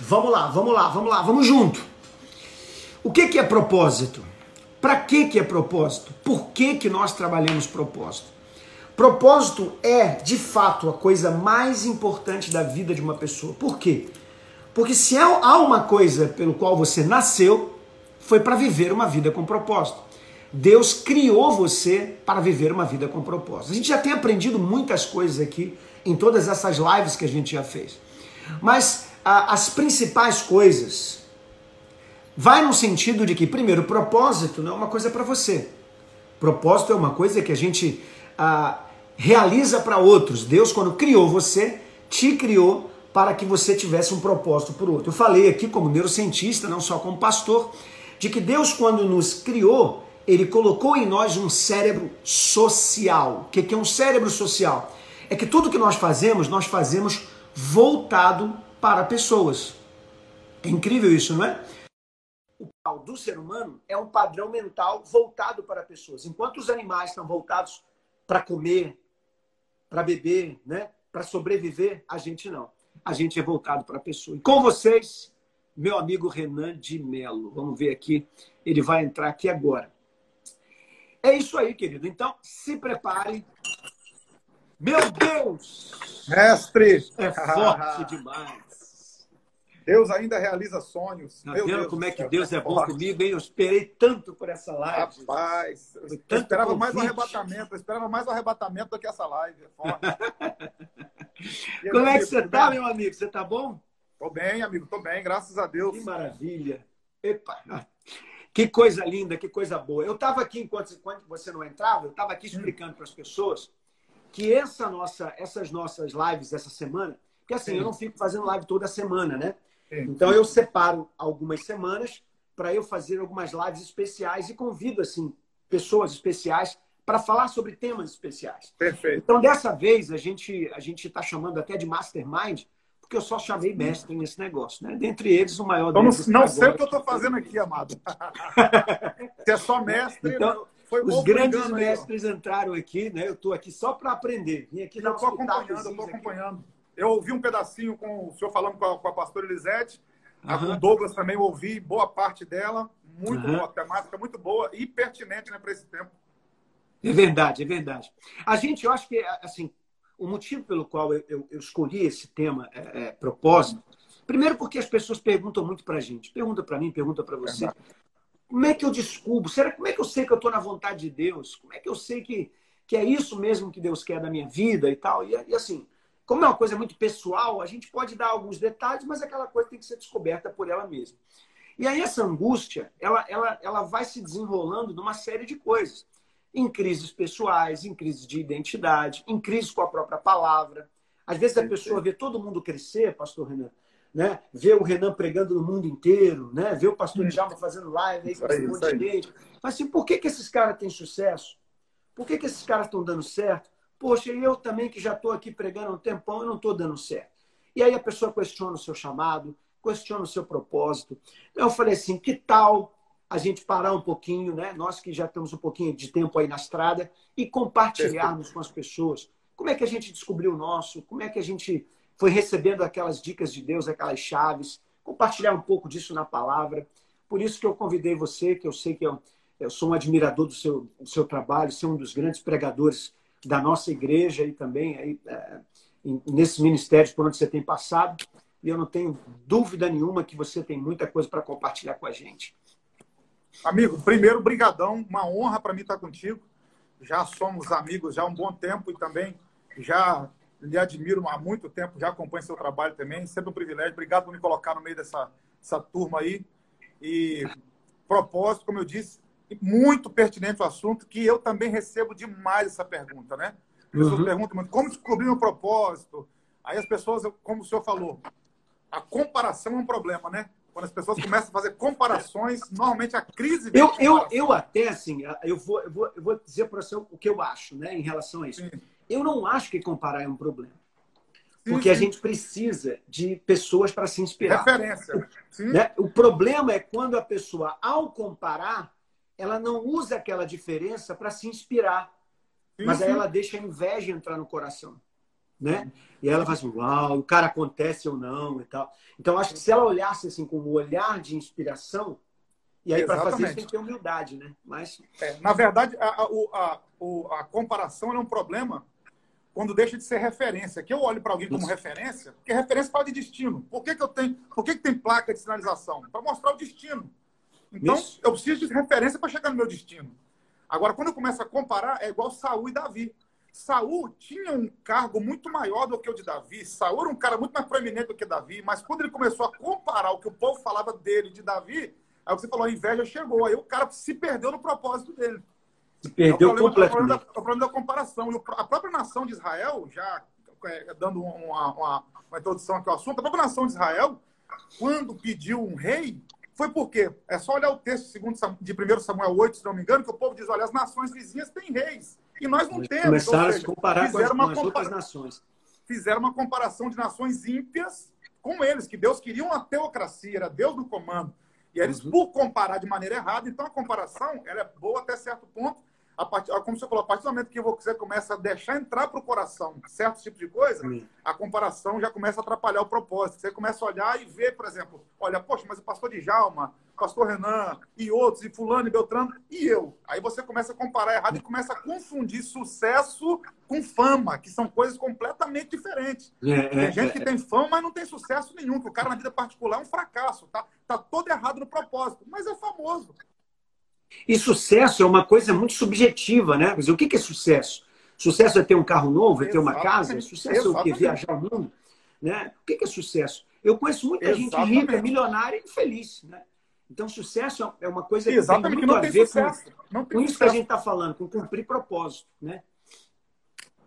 Vamos lá, vamos lá, vamos lá, vamos junto. O que, que é propósito? Para que, que é propósito? Por que, que nós trabalhamos propósito? Propósito é, de fato, a coisa mais importante da vida de uma pessoa. Por quê? Porque se há uma coisa pelo qual você nasceu, foi para viver uma vida com propósito. Deus criou você para viver uma vida com propósito. A gente já tem aprendido muitas coisas aqui em todas essas lives que a gente já fez. Mas as principais coisas vai no sentido de que, primeiro, propósito não é uma coisa para você. Propósito é uma coisa que a gente ah, realiza para outros. Deus, quando criou você, te criou para que você tivesse um propósito para o outro. Eu falei aqui como neurocientista, não só como pastor, de que Deus, quando nos criou, ele colocou em nós um cérebro social. O que é um cérebro social? É que tudo que nós fazemos, nós fazemos voltado para pessoas. É incrível isso, não é? O padrão do ser humano é um padrão mental voltado para pessoas. Enquanto os animais estão voltados para comer, para beber, né? para sobreviver, a gente não. A gente é voltado para a pessoa. E com vocês, meu amigo Renan de Melo. Vamos ver aqui, ele vai entrar aqui agora. É isso aí, querido. Então, se prepare. Meu Deus! Mestre! É forte demais. Deus ainda realiza sonhos. Tá vendo Deus como é que Deus é bom forte. comigo, hein? Eu esperei tanto por essa live. Rapaz, eu esperava convite. mais um arrebatamento. Eu esperava mais um arrebatamento do que essa live. É como é que você tá, meu amigo? Você tá bom? Tô bem, amigo. Tô bem, graças a Deus. Que maravilha. Epa. Que coisa linda, que coisa boa. Eu estava aqui, enquanto, enquanto você não entrava, eu estava aqui explicando para as pessoas que essa nossa, essas nossas lives essa semana, que assim, Sim. eu não fico fazendo live toda semana, né? Então eu separo algumas semanas para eu fazer algumas lives especiais e convido assim pessoas especiais para falar sobre temas especiais. Perfeito. Então dessa vez a gente a gente está chamando até de mastermind porque eu só chamei mestre nesse negócio, né? Dentre eles o maior. Então, deles, não sei o que eu estou fazendo aqui, amado. Se é só mestre. Então, foi os grandes mestres aí, entraram aqui, né? Eu estou aqui só para aprender. Vim aqui eu estou acompanhando, eu estou acompanhando. Aqui. Eu ouvi um pedacinho com o senhor falando com a, com a pastora Elisete. Uhum. Com o Douglas também ouvi boa parte dela. Muito uhum. boa, temática muito boa e pertinente né, para esse tempo. É verdade, é verdade. A gente, eu acho que, assim, o motivo pelo qual eu, eu, eu escolhi esse tema, é, é, propósito, primeiro porque as pessoas perguntam muito para a gente. Pergunta para mim, pergunta para você. Como é que eu descubro? Será, como é que eu sei que eu estou na vontade de Deus? Como é que eu sei que, que é isso mesmo que Deus quer da minha vida e tal? E, e assim, como é uma coisa muito pessoal, a gente pode dar alguns detalhes, mas aquela coisa tem que ser descoberta por ela mesma. E aí essa angústia, ela, ela, ela vai se desenrolando numa série de coisas. Em crises pessoais, em crises de identidade, em crises com a própria palavra. Às vezes a pessoa vê todo mundo crescer, pastor Renan, né? Vê o Renan pregando no mundo inteiro, né? Vê o pastor Djalma fazendo live aí com um monte de gente. Mas assim, por que, que esses caras têm sucesso? Por que, que esses caras estão dando certo? Poxa, eu também que já estou aqui pregando um tempão, eu não estou dando certo. E aí a pessoa questiona o seu chamado, questiona o seu propósito. Eu falei assim, que tal a gente parar um pouquinho, né? Nós que já temos um pouquinho de tempo aí na estrada e compartilharmos com as pessoas como é que a gente descobriu o nosso, como é que a gente foi recebendo aquelas dicas de Deus, aquelas chaves, compartilhar um pouco disso na palavra. Por isso que eu convidei você, que eu sei que eu, eu sou um admirador do seu, do seu trabalho, ser um dos grandes pregadores da nossa igreja e também aí, é, nesses ministérios por onde você tem passado. E eu não tenho dúvida nenhuma que você tem muita coisa para compartilhar com a gente. Amigo, primeiro, brigadão. Uma honra para mim estar contigo. Já somos amigos já há um bom tempo e também já lhe admiro há muito tempo, já acompanho seu trabalho também. Sempre um privilégio. Obrigado por me colocar no meio dessa, dessa turma aí. E propósito, como eu disse, muito pertinente o assunto, que eu também recebo demais essa pergunta, né? As pessoas uhum. perguntam muito, como descobrir meu propósito? Aí as pessoas, como o senhor falou, a comparação é um problema, né? Quando as pessoas começam a fazer comparações, normalmente a crise. Eu, eu, eu até, assim, eu vou, eu vou, eu vou dizer para você o que eu acho, né, em relação a isso. Sim. Eu não acho que comparar é um problema. Porque sim, sim. a gente precisa de pessoas para se inspirar. Referência. Né? O problema é quando a pessoa, ao comparar, ela não usa aquela diferença para se inspirar. Mas aí ela deixa a inveja entrar no coração né? E ela fala assim, uau, o cara acontece ou não e tal. Então, acho que se ela olhasse assim com um olhar de inspiração, e aí para fazer isso tem que ter humildade, né? Mas... É, na verdade, a, a, a, a comparação é um problema quando deixa de ser referência. Que eu olho para alguém como isso. referência, porque referência fala de destino. Por que, que eu tenho, por que, que tem placa de sinalização? Para mostrar o destino. Então, isso. eu preciso de referência para chegar no meu destino. Agora, quando eu começo a comparar, é igual Saul e Davi. Saul tinha um cargo muito maior do que o de Davi. Saul era um cara muito mais proeminente do que Davi, mas quando ele começou a comparar o que o povo falava dele de Davi, aí você falou, a inveja chegou. Aí o cara se perdeu no propósito dele. Se perdeu é o problema, completamente. É o problema, da, comparação. E a própria nação de Israel, já é, dando uma, uma, uma introdução aqui ao assunto, a própria nação de Israel, quando pediu um rei, foi por quê? É só olhar o texto segundo, de 1 Samuel 8, se não me engano, que o povo diz, olha, as nações vizinhas têm reis. E nós não temos. Começaram seja, a se comparar com as, com as outras nações. Fizeram uma comparação de nações ímpias com eles, que Deus queria uma teocracia, era Deus no comando. E eles, uhum. por comparar de maneira errada, então a comparação ela é boa até certo ponto, a partir, como você falou, a partir do momento que você começa a deixar entrar para o coração certo tipo de coisa, Sim. a comparação já começa a atrapalhar o propósito. Você começa a olhar e ver, por exemplo, olha, poxa, mas o pastor de Jalma, o pastor Renan e outros, e fulano e Beltrano, e eu. Aí você começa a comparar errado e começa a confundir sucesso com fama, que são coisas completamente diferentes. É, tem é, gente é, que tem fama, mas não tem sucesso nenhum, que o cara na vida particular é um fracasso, tá, tá todo errado no propósito, mas é famoso. E sucesso é uma coisa muito subjetiva, né? Mas o que é sucesso? Sucesso é ter um carro novo, é ter uma casa? Sucesso Exatamente. é o quê? Viajar o mundo? Né? O que é sucesso? Eu conheço muita Exatamente. gente rica, milionária e infeliz, né? Então, sucesso é uma coisa que Exatamente, tem muito a ver com, com isso que a gente está falando, com cumprir propósito, né?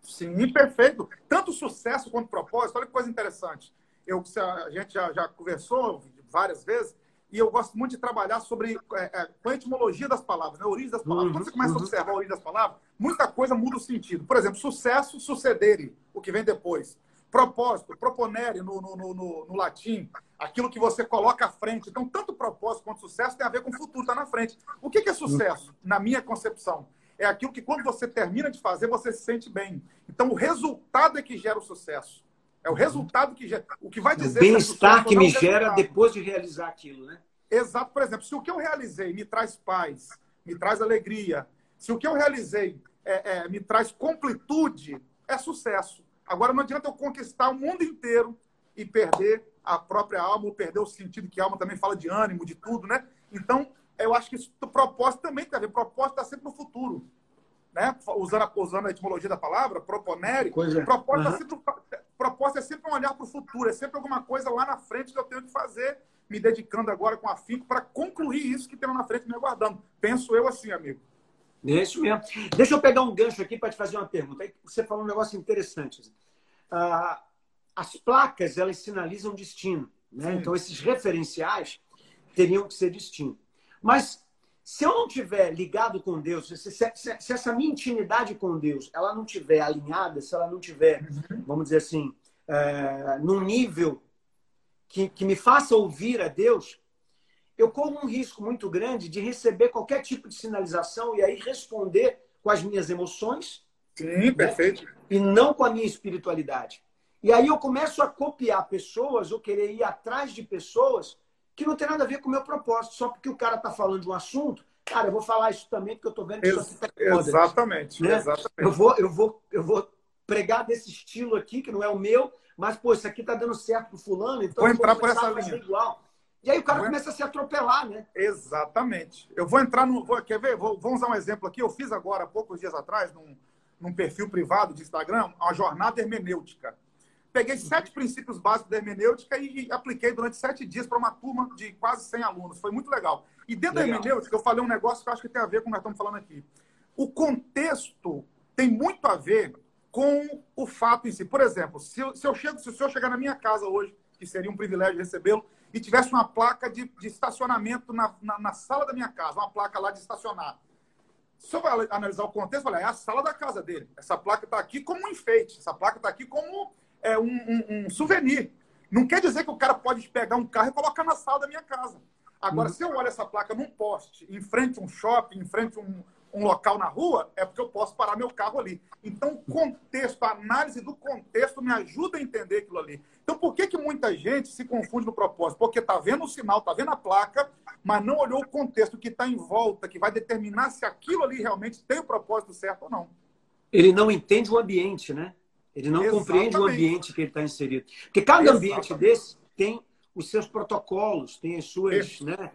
Sim, perfeito. Tanto sucesso quanto propósito. Olha que coisa interessante. Eu, a gente já, já conversou várias vezes e eu gosto muito de trabalhar sobre é, é, a etimologia das palavras, né? a origem das palavras. Uhum, Quando você começa uhum. a observar a origem das palavras, muita coisa muda o sentido. Por exemplo, sucesso, sucedere, o que vem depois. Propósito, proponere no, no, no, no, latim, aquilo que você coloca à frente. Então, tanto propósito quanto sucesso tem a ver com o futuro, está na frente. O que, que é sucesso, na minha concepção? É aquilo que quando você termina de fazer, você se sente bem. Então, o resultado é que gera o sucesso. É o resultado que gera. O que vai dizer. O bem-estar que, me gera depois de realizar aquilo, né? Exato. Por exemplo, se o que eu realizei me traz paz, me traz alegria, se o que eu realizei é, é, me traz completude, é sucesso. Agora, não adianta eu conquistar o mundo inteiro e perder a própria alma, ou perder o sentido que a alma também fala de ânimo, de tudo, né? Então, eu acho que isso, propósito também tem a ver. O propósito está sempre no futuro né? usando, a, usando a etimologia da palavra, proponere, coisa... proposta, uhum. é sempre, proposta é sempre um olhar para o futuro, é sempre alguma coisa lá na frente que eu tenho que fazer, me dedicando agora com afinco para concluir isso que tem lá na frente me aguardando. Penso eu assim, amigo. É isso mesmo. Deixa eu pegar um gancho aqui para te fazer uma pergunta. Você falou um negócio interessante. Ah, as placas, elas sinalizam destino. Né? Então, esses referenciais teriam que ser destino. Mas se eu não tiver ligado com Deus, se, se, se, essa minha intimidade com Deus ela não tiver alinhada, se ela não tiver, uhum. vamos dizer assim, é, num nível que, que me faça ouvir a Deus, eu corro um risco muito grande de receber qualquer tipo de sinalização e aí responder com as minhas emoções. Sim, né? perfeito. E não com a minha espiritualidade. E aí eu começo a copiar pessoas ou querer ir atrás de pessoas que não tem nada a ver com o meu propósito. Só porque o cara está falando de um assunto, cara, eu vou falar isso também, porque eu estou vendo que isso aqui tá Exatamente, né? exatamente. Eu vou, eu, vou, eu vou pregar desse estilo aqui, que não é o meu, mas, pô, isso aqui está dando certo pro fulano, então vou entrar por essa linha. igual. E aí o cara começa a se atropelar, né? Exatamente. Eu vou entrar no. Vou, quer ver? Vou, vou usar um exemplo aqui. Eu fiz agora, poucos dias atrás, num, num perfil privado de Instagram, uma jornada hermenêutica. Peguei sete princípios básicos da hermenêutica e, e apliquei durante sete dias para uma turma de quase 100 alunos. Foi muito legal. E dentro legal. da hermenêutica, eu falei um negócio que eu acho que tem a ver com o que nós estamos falando aqui. O contexto tem muito a ver com o fato em si. Por exemplo, se eu, se eu chego, se o senhor chegar na minha casa hoje que seria um privilégio recebê-lo, e tivesse uma placa de, de estacionamento na, na, na, sala da minha casa, uma placa lá de estacionar. Se eu analisar o contexto, eu falei, é a sala da casa dele. Essa placa está aqui como um enfeite, essa placa está aqui como é, um, um, um, souvenir. Não quer dizer que o cara pode pegar um carro e colocar na sala da minha casa. Agora, uhum. se eu olho essa placa num poste, em frente a um shopping, em frente a um, um local na rua, é porque eu posso parar meu carro ali. Então, o contexto, a análise do contexto me ajuda a entender aquilo ali. Então, por que, que muita gente se confunde no propósito? Porque está vendo o sinal, está vendo a placa, mas não olhou o contexto que está em volta, que vai determinar se aquilo ali realmente tem o propósito certo ou não. Ele não entende o ambiente, né? Ele não Exatamente. compreende o ambiente que ele está inserido. Porque cada Exatamente. ambiente desse tem os seus protocolos, tem as suas, né,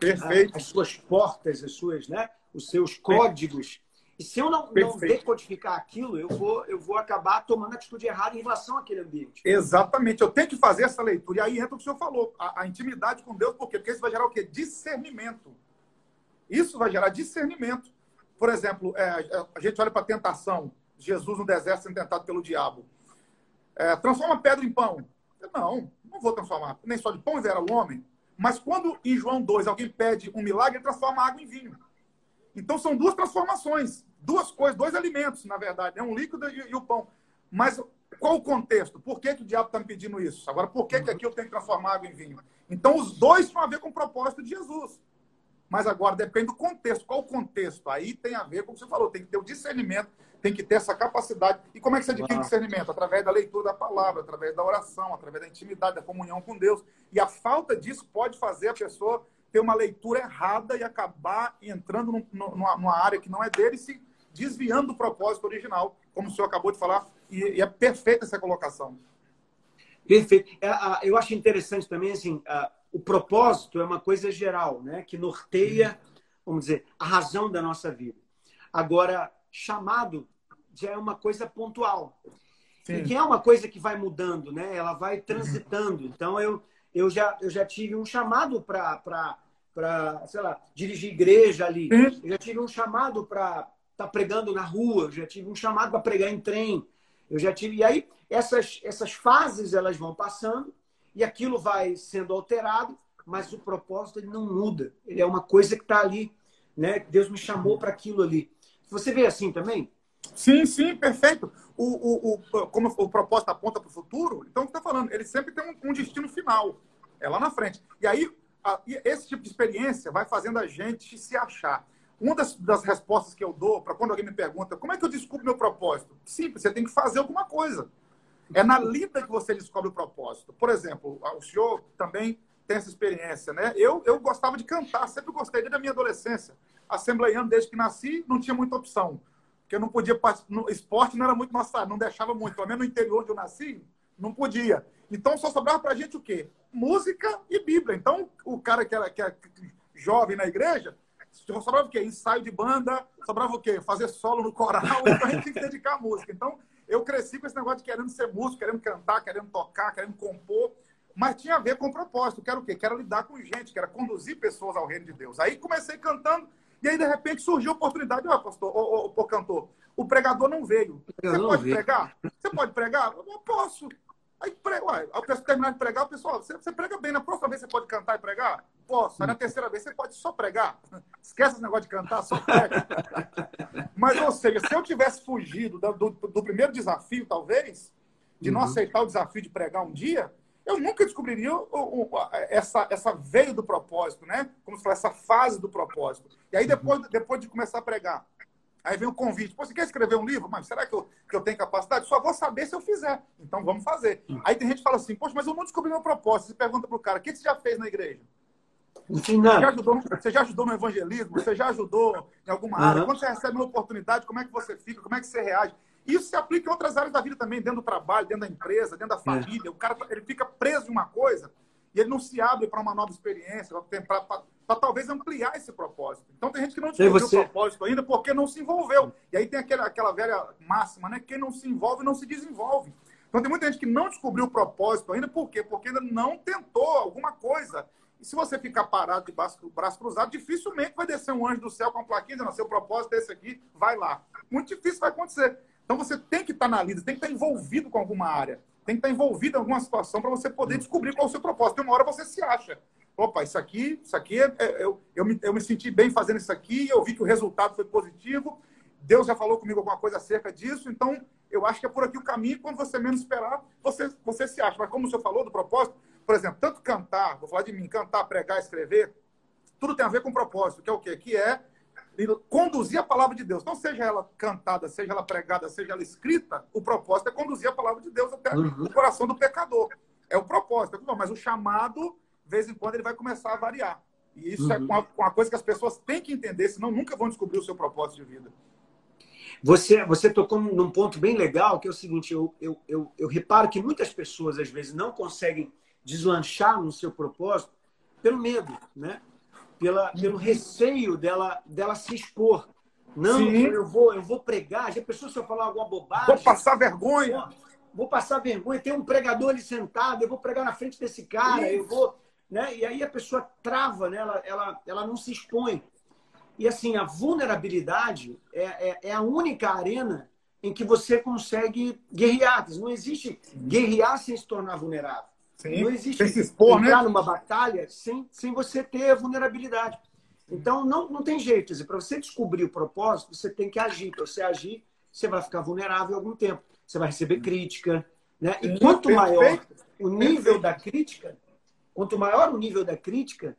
as suas portas, as suas, né, os seus códigos. E se eu não, não, decodificar aquilo, eu vou, eu vou acabar tomando atitude errada em relação àquele ambiente. Exatamente. Eu tenho que fazer essa leitura. E aí entra o que o senhor falou, a, a intimidade com Deus, por quê? Porque isso vai gerar o quê? Discernimento. Isso vai gerar discernimento. Por exemplo, é, a gente olha para a tentação. Jesus no deserto sendo tentado pelo diabo. É, transforma pedra em pão. Não, não vou transformar. Nem só de pão era o homem. Mas quando em João 2 alguém pede um milagre, ele transforma água em vinho. Então são duas transformações, duas coisas, dois alimentos, na verdade, é um líquido e, e o pão. Mas qual o contexto? Por que, que o diabo está me pedindo isso? Agora, por que, que aqui eu tenho que transformar água em vinho? Então, os dois têm a ver com o propósito de Jesus. Mas agora depende do contexto. Qual o contexto? Aí tem a ver com o que você falou, tem que ter o discernimento, tem que ter essa capacidade. E como é que você adquire discernimento? Através da leitura da palavra, através da oração, através da intimidade, da comunhão com Deus. E a falta disso pode fazer a pessoa ter uma leitura errada e acabar entrando num, numa, numa, área que não é dele e se desviando do propósito original, como o senhor acabou de falar, e, e é perfeita essa colocação. Perfeito. É, eu acho interessante também, assim, o propósito é uma coisa geral, né, que norteia, vamos dizer, a razão da nossa vida. Agora, chamado já é uma coisa pontual. Sim. E que é uma coisa que vai mudando, né? Ela vai transitando. Então, eu, eu, já, eu já tive um chamado para para, sei lá, dirigir igreja ali. Eu já tive um chamado para estar tá pregando na rua, eu já tive um chamado para pregar em trem. Eu já tive. E aí, essas, essas fases elas vão passando e aquilo vai sendo alterado, mas o propósito ele não muda. Ele é uma coisa que está ali. Né? Deus me chamou para aquilo ali. Você vê assim também? Sim, sim, perfeito. O, o, o, como o propósito aponta para o futuro, então está falando? Ele sempre tem um, um destino final. É lá na frente. E aí, a, esse tipo de experiência vai fazendo a gente se achar. Uma das, das respostas que eu dou para quando alguém me pergunta como é que eu descubro meu propósito? Simples, você tem que fazer alguma coisa. É na lida que você descobre o propósito. Por exemplo, o senhor também tem essa experiência, né? Eu, eu gostava de cantar, sempre gostei desde a minha adolescência. Assembleiano, desde que nasci, não tinha muita opção. Porque eu não podia participar. Esporte não era muito nossa, não deixava muito. Pelo menos no interior onde eu nasci, não podia. Então só sobrava pra gente o quê? Música e Bíblia. Então o cara que era, que era jovem na igreja, sobrava o quê? Ensaio de banda, sobrava o quê? Fazer solo no coral, então a gente tinha que dedicar a música. Então eu cresci com esse negócio de querendo ser músico, querendo cantar, querendo tocar, querendo compor, mas tinha a ver com o propósito. Quero o quê? Quero lidar com gente, quero conduzir pessoas ao reino de Deus. Aí comecei cantando, e aí de repente surgiu a oportunidade, ó, pastor, ô, ô, ô, cantor, o pregador não veio. Você pode pregar? Você pode pregar? Eu posso. Aí, prega, uai, ao terminar de pregar, o pessoal, você, você, prega bem, na próxima vez você pode cantar e pregar? Posso. Aí na terceira vez você pode só pregar. Esquece esse negócio de cantar, só prega. Mas, ou seja, se eu tivesse fugido do, do, do primeiro desafio, talvez, de não uhum. aceitar o desafio de pregar um dia, eu nunca descobriria o, o, essa, essa veia do propósito, né? Como se fala, essa fase do propósito. E aí, depois, uhum. depois de começar a pregar, Aí vem o convite. Pô, você quer escrever um livro? Mas será que eu, que eu tenho capacidade? Só vou saber se eu fizer. Então vamos fazer. Hum. Aí tem gente que fala assim, poxa, mas eu não descobri meu propósito. Você pergunta pro cara, o que você já fez na igreja? Você já, ajudou, você já ajudou no evangelismo? Você já ajudou em alguma área? Uhum. Quando você recebe uma oportunidade, como é que você fica? Como é que você reage? Isso se aplica em outras áreas da vida também, dentro do trabalho, dentro da empresa, dentro da é. família. O cara ele fica preso em uma coisa e ele não se abre para uma nova experiência, para talvez ampliar esse propósito. Então tem gente que não descobriu você... o propósito ainda porque não se envolveu. E aí tem aquela, aquela velha máxima, né? Quem não se envolve não se desenvolve. Então tem muita gente que não descobriu o propósito ainda, por quê? Porque ainda não tentou alguma coisa. E se você ficar parado de braço, braço cruzado, dificilmente vai descer um anjo do céu com uma plaquinha dizendo, seu propósito é esse aqui, vai lá. Muito difícil vai acontecer. Então você tem que estar na lida, tem que estar envolvido com alguma área. tem que estar envolvido em alguma situação para você poder descobrir qual é o seu propósito. Tem uma hora você se acha. Opa, isso aqui, isso aqui, é, é, eu, eu, me, eu me senti bem fazendo isso aqui, eu vi que o resultado foi positivo, Deus já falou comigo alguma coisa acerca disso, então eu acho que é por aqui o caminho. Quando você menos esperar, você, você se acha. Mas como o senhor falou do propósito, por exemplo, tanto cantar, vou falar de mim, cantar, pregar, escrever, tudo tem a ver com propósito, que é o quê? Que é conduzir a palavra de Deus. Não seja ela cantada, seja ela pregada, seja ela escrita, o propósito é conduzir a palavra de Deus até uhum. o coração do pecador. É o propósito. Mas o chamado, de vez em quando, ele vai começar a variar. E isso é uhum. é uma, uma coisa que as pessoas têm que entender, senão nunca vão descobrir o seu propósito de vida. Você, você tocou num ponto bem legal, que é o seguinte: eu, eu, eu, eu reparo que muitas pessoas, às vezes, não conseguem deslanchar no seu propósito pelo medo, né? Pela, pelo receio dela, dela se expor. Não, Sim. eu vou, eu vou pregar. Já pensou se eu falar alguma bobagem? Vou passar vergonha. Vou, vou passar vergonha. Tem um pregador ali sentado, eu vou pregar na frente desse cara, Isso. eu vou. Né? E aí a pessoa trava, né? ela, ela, ela não se expõe. E assim, a vulnerabilidade é, é, é a única arena em que você consegue guerrear. Não existe guerrear sem se tornar vulnerável. Sim, não existe se expor, entrar né? numa batalha sem, sem você ter vulnerabilidade. Então, não, não tem jeito. Para você descobrir o propósito, você tem que agir. Para você agir, você vai ficar vulnerável algum tempo. Você vai receber crítica. Né? E quanto maior o nível da crítica, quanto maior o nível da crítica,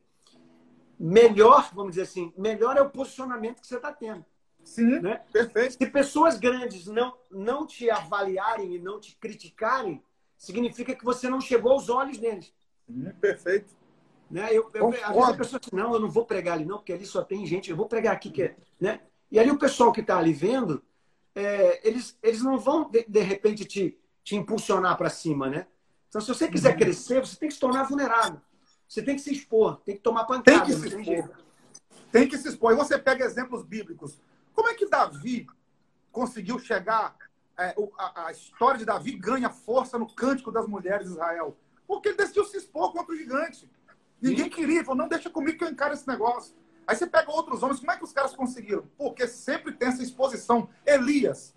melhor, vamos dizer assim, melhor é o posicionamento que você está tendo. Sim, né? perfeito. Se pessoas grandes não, não te avaliarem e não te criticarem, significa que você não chegou aos olhos deles. Sim, perfeito. Né? Eu, eu, às vezes a pessoa diz, não, eu não vou pregar ali não, porque ali só tem gente, eu vou pregar aqui. Que é, né? E ali o pessoal que está ali vendo, é, eles, eles não vão, de, de repente, te, te impulsionar para cima, né? Então, se você quiser uhum. crescer, você tem que se tornar vulnerável. Você tem que se expor, tem que tomar pancada. Tem que se expor. Tem que se expor. E você pega exemplos bíblicos. Como é que Davi conseguiu chegar? É, a, a, história de Davi ganha força no cântico das mulheres de Israel. Porque ele decidiu se expor contra o gigante. Ninguém queria, falou, não, deixa comigo que eu encaro esse negócio. Aí você pega outros homens, como é que os caras conseguiram? Porque sempre tem essa exposição. Elias,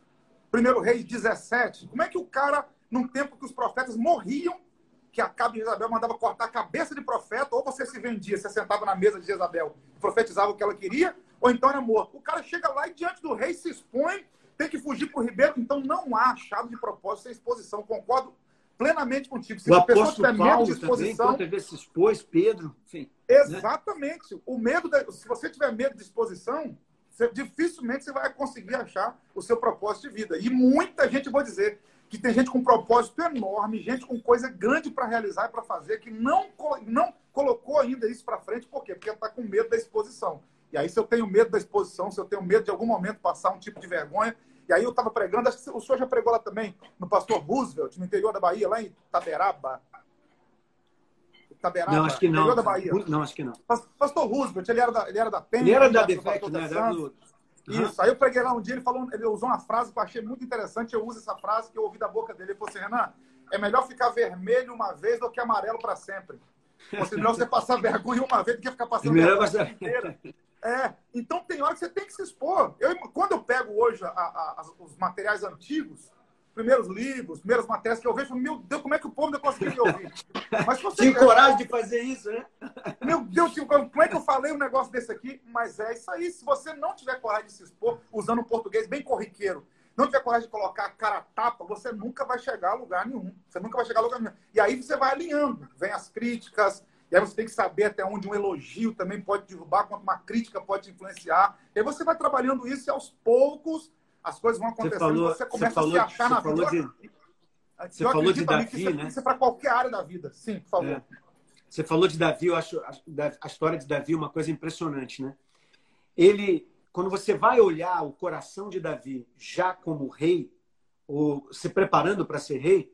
primeiro rei 17, como é que o cara, num tempo que os profetas morriam, que a cabo de Jezabel mandava cortar a cabeça de profeta, ou você se vendia, você sentava na mesa de Jezabel e profetizava o que ela queria, ou então era morto. O cara chega lá e diante do rei se expõe, tem que fugir para o ribeiro. Então não há chave de propósito sem exposição. Concordo plenamente contigo. Se o a pessoa tiver medo de exposição. Também, quando se expôs, Pedro, enfim. Né? Exatamente. Né? O medo, de, se você tiver medo de exposição, você, dificilmente você vai conseguir achar o seu propósito de vida. E muita gente, vou dizer, que tem gente com propósito enorme, gente com coisa grande para realizar e para fazer, que não, não colocou ainda isso para frente, por quê? Porque está com medo da exposição. E aí, se eu tenho medo da exposição, se eu tenho medo de algum momento passar um tipo de vergonha, e aí eu estava pregando, acho que o senhor já pregou lá também, no pastor Roosevelt, no interior da Bahia, lá em Taberaba. Taberaba, não, acho que não. Da Bahia. Não, acho que não. Pastor Roosevelt, ele era da, ele era da PEN. Ele era da Defect, né? Era do... Isso. Aí eu preguei lá um dia, ele falou, ele usou uma frase que eu achei muito interessante. Eu uso essa frase que eu ouvi da boca dele. Ele falou assim: Renan, é melhor ficar vermelho uma vez do que amarelo para sempre. Ou seja, melhor você passar vergonha uma vez do que ficar passando vergonha inteira. É, então tem hora que você tem que se expor. Eu, quando eu pego hoje a, a, os materiais antigos, primeiros livros, primeiras matérias que eu vejo, meu Deus, como é que o povo ainda conseguiu me ouvir? Mas você Tinha coragem de fazer isso, né? Meu Deus, como é que eu falei um negócio desse aqui? Mas é isso aí. Se você não tiver coragem de se expor, usando um português bem corriqueiro, não tiver coragem de colocar a cara a tapa, você nunca vai chegar a lugar nenhum. Você nunca vai chegar a lugar nenhum. E aí você vai alinhando. Vem as críticas, e aí você tem que saber até onde um elogio também pode derrubar, quanto uma crítica pode influenciar. E aí você vai trabalhando isso e aos poucos as coisas vão acontecendo, você, falou, você começa você falou, a se achar na vida. De, você falou de Davi, isso, né? Isso é para qualquer área da vida. Sim, por favor. É. Você falou de Davi, eu acho a, a história de Davi uma coisa impressionante, né? Ele, quando você vai olhar o coração de Davi já como rei, ou se preparando para ser rei,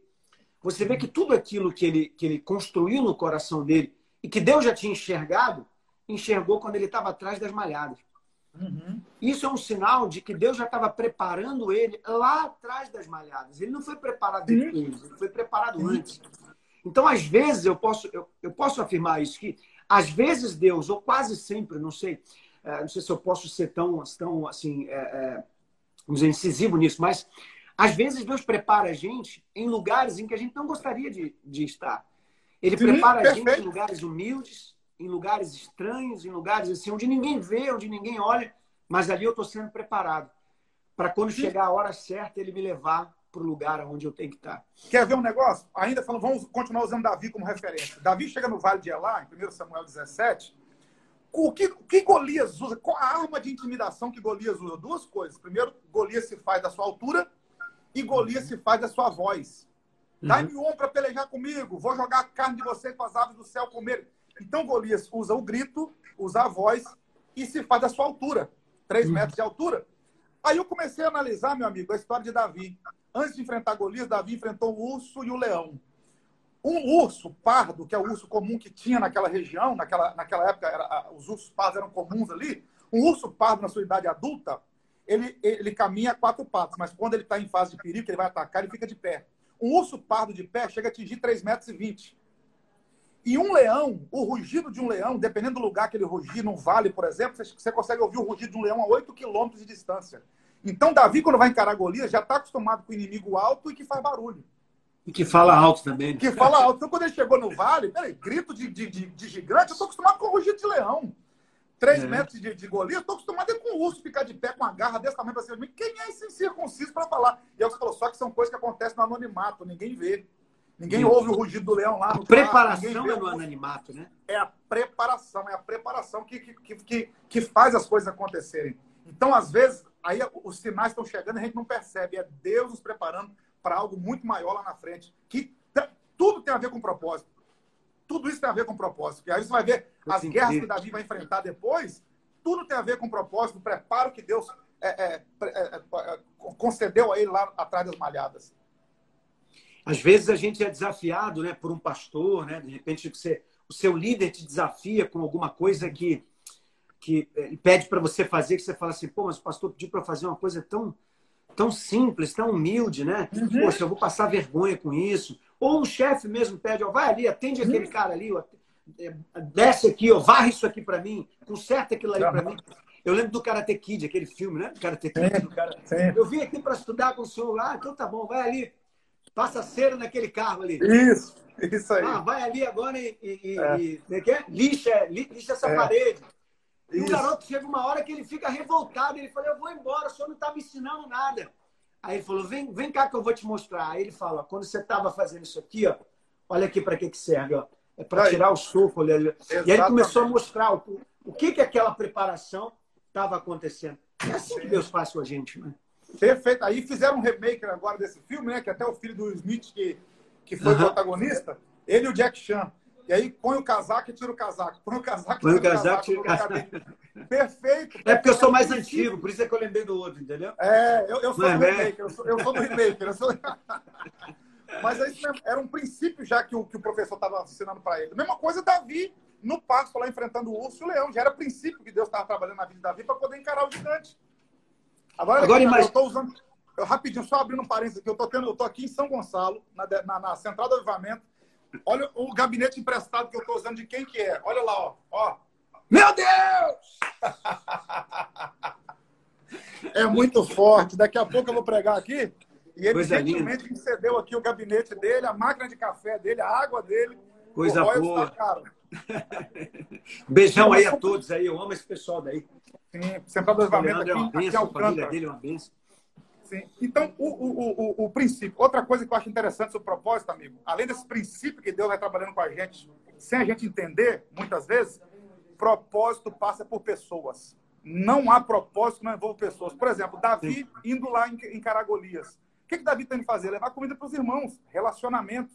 você vê que tudo aquilo que ele, que ele construiu no coração dele e que Deus já tinha enxergado, enxergou quando ele estava atrás das malhadas. Uhum. Isso é um sinal de que Deus já estava preparando ele lá atrás das malhadas. Ele não foi preparado depois, ele foi preparado antes. Então, às vezes, eu posso, eu, eu posso afirmar isso, que às vezes Deus, ou quase sempre, não sei, é, não sei se eu posso ser tão, tão assim, é, é, vamos dizer, incisivo nisso, mas Às vezes Deus prepara a gente em lugares em que a gente não gostaria de, de estar. Ele Sim, prepara perfeito. a gente em lugares humildes, em lugares estranhos, em lugares assim onde ninguém vê, onde ninguém olha, mas ali eu estou sendo preparado para quando Sim. chegar a hora certa ele me levar para o lugar onde eu tenho que estar. Quer ver um negócio? Ainda falando, vamos continuar usando Davi como referência. Davi chega no Vale de Elá, em 1 Samuel 17. O que, o que Golias usa? Qual a arma de intimidação que Golias usa? Duas coisas. Primeiro, Golias se faz da sua altura e Golias se faz da sua voz. Uhum. Dá-me um para pelejar comigo, vou jogar a carne de vocês para as aves do céu comer. Então Golias usa o grito, usa a voz e se faz da sua altura, três uhum. metros de altura. Aí eu comecei a analisar, meu amigo, a história de Davi. Antes de enfrentar Golias, Davi enfrentou o urso e o leão. Um urso pardo, que é o urso comum que tinha naquela região, naquela, naquela época, era, os ursos pardos eram comuns ali. Um urso pardo, na sua idade adulta, ele, ele caminha a quatro patas, mas quando ele está em fase de perigo, que ele vai atacar, ele fica de pé. Um urso pardo de pé chega a atingir 3,20 metros. E, e um leão, o rugido de um leão, dependendo do lugar que ele rugir, num vale, por exemplo, você, consegue ouvir o rugido de um leão a 8 quilômetros de distância. Então, Davi, quando vai encarar Golias, já está acostumado com o inimigo alto e que faz barulho. E que fala alto também. Que fala alto. Então, quando ele chegou no vale, peraí, grito de, de, de, de gigante, eu estou acostumado com o rugido de leão. Três é. metros de, de Golias, eu estou acostumado a com o urso ficar de pé com a garra desse tamanho para cima de mim. Quem é esse circunciso para falar? E aí você falou, só que são coisas que acontecem no anonimato, ninguém vê. Ninguém Sim. ouve o rugido do leão lá. A preparação é no anonimato, né? É a preparação, é a preparação que, que, que, que faz as coisas acontecerem. Então, às vezes, aí os sinais estão chegando e a gente não percebe. É Deus nos preparando para algo muito maior lá na frente. Que tudo tem a ver com propósito. Tudo isso tem a ver com propósito. E aí você vai ver as guerras que Davi vai enfrentar depois. Tudo tem a ver com propósito, o preparo que Deus é, é, é, é, concedeu a ele lá atrás das malhadas. Às vezes a gente é desafiado né, por um pastor, né? de repente você, o seu líder te desafia com alguma coisa que que ele pede para você fazer, que você fala assim, pô, mas o pastor pediu para fazer uma coisa tão, tão simples, tão humilde, né? Uhum. Poxa, eu vou passar vergonha com isso. Ou um chefe mesmo pede, ó, vai ali, atende uhum. aquele cara ali, ó, é, desce aqui, ó, varre isso aqui para mim, conserta aquilo ali para mim. Eu lembro do Karate Kid, aquele filme, né? Karate Kid. Do cara... Eu vim aqui para estudar com o senhor. Ah, então tá bom, vai ali, passa cera naquele carro ali. Isso, isso aí. Ah, vai ali agora e, e, é. e, e é? lixa, lixa essa é. parede. E o garoto chega uma hora que ele fica revoltado. Ele fala: Eu vou embora, o senhor não está me ensinando nada. Aí ele falou: vem, vem cá que eu vou te mostrar. Aí ele fala: Quando você estava fazendo isso aqui, ó, olha aqui para que, que serve. Ó. É para tirar o soco. Olha ali. E aí ele começou a mostrar o, o que, que aquela preparação estava acontecendo. É assim que Deus faz com a gente, né? Perfeito. Aí fizeram um remake agora desse filme, né? Que até o filho do Smith, que, que foi protagonista, ele e o Jack Chan. E aí põe o casaco e tira o casaco. Põe o casaco põe o casaco, tira o casaco. Perfeito. É porque eu sou mais antigo, por isso é que eu lembrei do outro, entendeu? É, eu, eu sou é do remake, eu sou, eu sou do remake. Sou... Mas aí era um princípio já que o, que o professor estava ensinando para ele. Mesma coisa Davi no pasto lá enfrentando o urso e o leão. Já era princípio que Deus estava trabalhando na vida de Davi para poder encarar o gigante. Agora, Agora imagina... eu estou usando. Eu, rapidinho, só abrindo um parênteses aqui, eu tô aqui em São Gonçalo, na, na, na central do avivamento, Olha o gabinete emprestado que eu estou usando de quem que é. Olha lá, ó. ó. Meu Deus! é muito forte. Daqui a pouco eu vou pregar aqui. E ele Coisa gentilmente me cedeu aqui o gabinete dele, a máquina de café dele, a água dele. Coisa boa. Tá Beijão aí a todos aí. Eu amo esse pessoal daí. Sim, do Avivamento aqui, é uma benção, aqui a família dele é uma benção. Sim. Então, o, o, o, o, princípio. Outra coisa que eu acho interessante sobre o propósito, amigo, além desse princípio que Deus vai trabalhando com a gente, sem a gente entender, muitas vezes, propósito passa por pessoas. Não há propósito que não envolve pessoas. Por exemplo, Davi indo lá em Caragolias. O que, que Davi tem que fazer? Levar comida para os irmãos, relacionamento.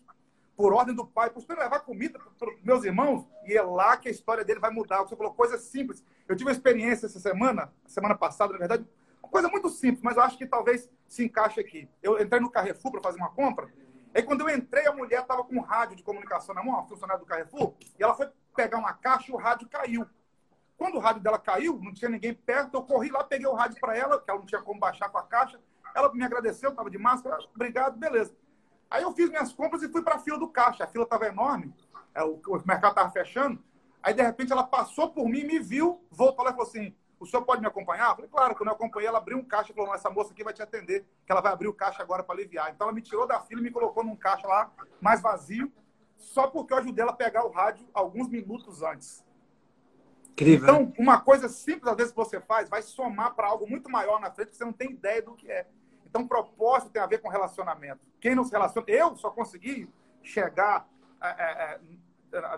Por ordem do pai, por levar comida para os meus irmãos, e é lá que a história dele vai mudar. Você falou coisa simples. Eu tive uma experiência essa semana, semana passada, na verdade, coisa muito simples, mas eu acho que talvez se encaixe aqui. Eu entrei no Carrefour para fazer uma compra. Aí quando eu entrei, a mulher estava com um rádio de comunicação na mão, uma funcionária do Carrefour, e ela foi pegar uma caixa e o rádio caiu. Quando o rádio dela caiu, não tinha ninguém perto, eu corri lá, peguei o rádio para ela, que ela não tinha como baixar com a caixa. Ela me agradeceu, estava de máscara, obrigado, beleza. Aí eu fiz minhas compras e fui para a fila do caixa. A fila estava enorme, é, o mercado estava fechando. Aí, de repente, ela passou por mim, me viu, voltou lá e falou assim: o senhor pode me acompanhar? Eu falei, claro, quando eu acompanhei, ela abriu um caixa e falou, essa moça aqui vai te atender, que ela vai abrir o caixa agora para aliviar. Então ela me tirou da fila e me colocou num caixa lá, mais vazio, só porque eu ajudei ela a pegar o rádio alguns minutos antes. Incrível. Então, uma coisa simples, às vezes, que você faz, vai somar para algo muito maior na frente, que você não tem ideia do que é. Então, propósito tem a ver com relacionamento. Quem não se relaciona... Eu só consegui chegar é, é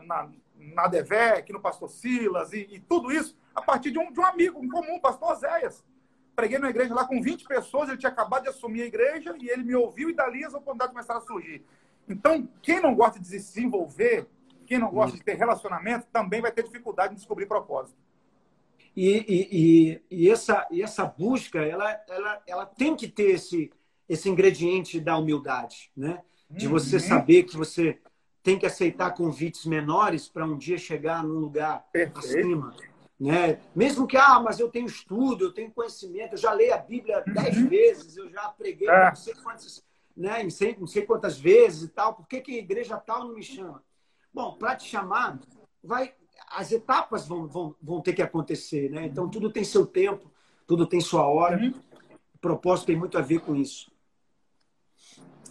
na, na Devec, no Pastor Silas e, e, tudo isso a partir de um, de um amigo em comum, Pastor Zéias. Preguei na igreja lá com 20 pessoas, ele tinha acabado de assumir a igreja e ele me ouviu e dali as oportunidades começaram a surgir. Então, quem não gosta de se desenvolver, quem não gosta de ter relacionamento, também vai ter dificuldade em descobrir propósito. E, e, e, essa, e essa busca, ela, ela, ela tem que ter esse, esse ingrediente da humildade, né? De você uhum. saber que você tem que aceitar convites menores para um dia chegar num lugar Perfeito. acima. Né? Mesmo que, ah, mas eu tenho estudo, eu tenho conhecimento, eu já leio a Bíblia uhum. dez vezes, eu já preguei é. não, sei quantas, né, não, sei, não sei quantas vezes e tal, por que, que a igreja tal não me chama? Bom, para te chamar, vai, as etapas vão, vão, vão ter que acontecer, né? Então tudo tem seu tempo, tudo tem sua hora. Uhum. O propósito tem muito a ver com isso.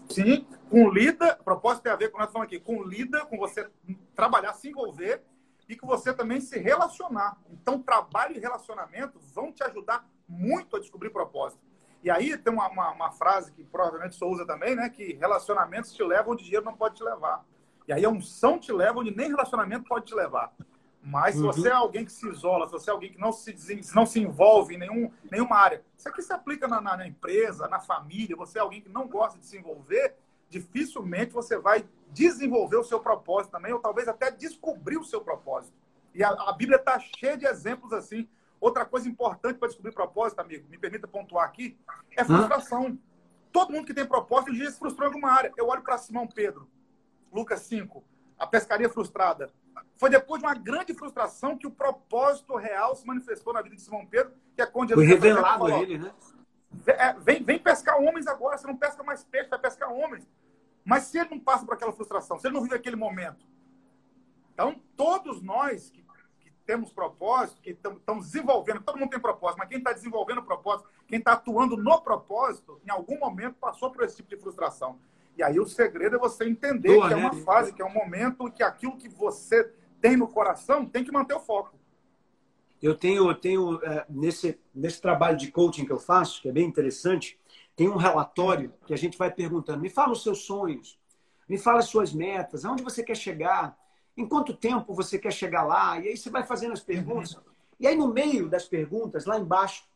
Sim, com lida, propósito tem a ver com nós estamos aqui, com lida, com você trabalhar, se envolver e que você também se relacionar. Então, trabalho e relacionamento vão te ajudar muito a descobrir propósito. E aí tem uma, uma, uma frase que provavelmente você usa também, né? Que relacionamentos te levam onde dinheiro não pode te levar. E aí a unção te leva onde nem relacionamento pode te levar. Mas se você é alguém que se isola, se você é alguém que não se, não se envolve em nenhum, nenhuma área, isso aqui se aplica na, na, na empresa, na família, você é alguém que não gosta de se envolver, dificilmente você vai desenvolver o seu propósito também, ou talvez até descobrir o seu propósito. E a, a Bíblia está cheia de exemplos assim. Outra coisa importante para descobrir propósito, amigo, me permita pontuar aqui, é frustração. Hã? Todo mundo que tem propósito, um dia se frustrou em alguma área. Eu olho para Simão Pedro, Lucas 5, a pescaria frustrada. Foi depois de uma grande frustração que o propósito real se manifestou na vida de Simão Pedro, que é quando Foi revelado a ele, né? É, vem, vem pescar homens agora, você não pesca mais peixe, vai pescar homens. Mas se ele não passa por aquela frustração, se ele não vive aquele momento. Então, todos nós que, que temos propósito, que estamos desenvolvendo, todo mundo tem propósito, mas quem está desenvolvendo o propósito, quem está atuando no propósito, em algum momento passou por esse tipo de frustração. E aí o segredo é você entender Boa, que é uma né? fase, que é um momento, que aquilo que você tem no coração tem que manter o foco. Eu tenho, eu tenho é, nesse, nesse trabalho de coaching que eu faço, que é bem interessante, tem um relatório que a gente vai perguntando: me fala os seus sonhos, me fala as suas metas, aonde você quer chegar, em quanto tempo você quer chegar lá. E aí você vai fazendo as perguntas. Uhum. E aí, no meio das perguntas, lá embaixo,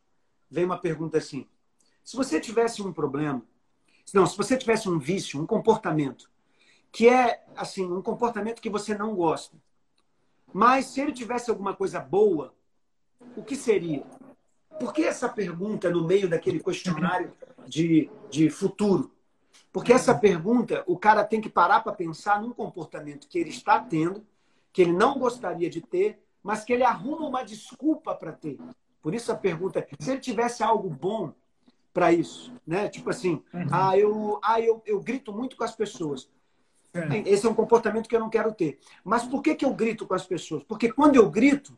vem uma pergunta assim: se você tivesse um problema, não, se você tivesse um vício, um comportamento, que é assim, um comportamento que você não gosta, mas se ele tivesse alguma coisa boa, o que seria? Por que essa pergunta no meio daquele questionário de, de futuro? Porque essa pergunta, o cara tem que parar para pensar num comportamento que ele está tendo, que ele não gostaria de ter, mas que ele arruma uma desculpa para ter. Por isso a pergunta, se ele tivesse algo bom para isso, né? Tipo assim, uhum. ah, eu, ah eu, eu grito muito com as pessoas. É. Esse é um comportamento que eu não quero ter. Mas por que, que eu grito com as pessoas? Porque quando eu grito,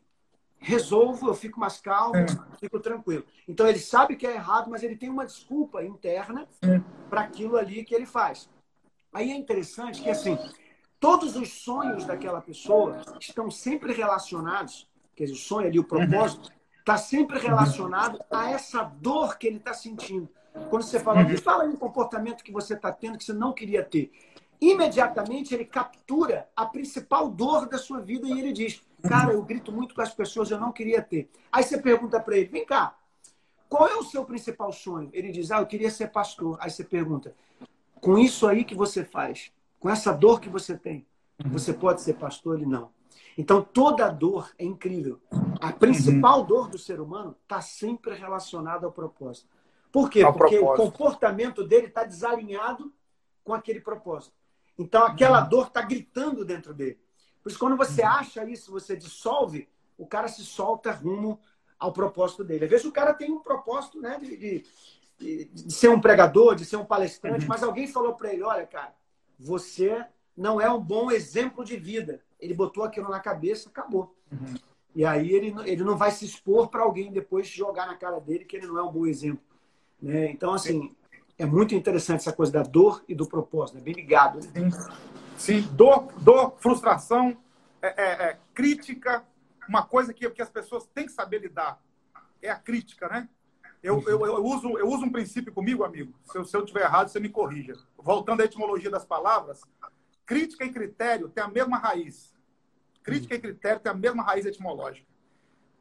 resolvo, eu fico mais calmo, é. fico tranquilo. Então ele sabe que é errado, mas ele tem uma desculpa interna é. para aquilo ali que ele faz. Aí é interessante que assim, todos os sonhos daquela pessoa estão sempre relacionados, quer dizer, o sonho ali, o propósito, está uhum. sempre relacionado a essa dor que ele está sentindo. Quando você fala, uhum. fala aí um comportamento que você está tendo que você não queria ter imediatamente ele captura a principal dor da sua vida e ele diz: Cara, eu grito muito com as pessoas, eu não queria ter. Aí você pergunta para ele: Vem cá, qual é o seu principal sonho? Ele diz: Ah, eu queria ser pastor. Aí você pergunta: Com isso aí que você faz, com essa dor que você tem, você pode ser pastor? Ele não. Então toda dor é incrível. A principal uhum. dor do ser humano está sempre relacionada ao propósito. Por quê? Ao Porque propósito. o comportamento dele está desalinhado com aquele propósito. Então aquela uhum. dor está gritando dentro dele. Por isso, quando você acha isso, você dissolve, o cara se solta rumo ao propósito dele. Às vezes o cara tem um propósito né, de, de, de ser um pregador, de ser um palestrante, uhum. mas alguém falou para ele: olha, cara, você não é um bom exemplo de vida. Ele botou aquilo na cabeça, acabou. Uhum. E aí ele, ele não vai se expor para alguém depois jogar na cara dele que ele não é um bom exemplo. Né? Então, assim, é muito interessante essa coisa da dor e do propósito, é bem ligado. Né? Sim. Dor, dor frustração, é, é, é, crítica, uma coisa que, que as pessoas têm que saber lidar. É a crítica, né? Eu, eu, eu, uso, eu uso um princípio comigo, amigo. Se eu, se eu tiver errado, você me corrija. Voltando à etimologia das palavras, crítica e critério têm a mesma raiz. Crítica e critério têm a mesma raiz etimológica.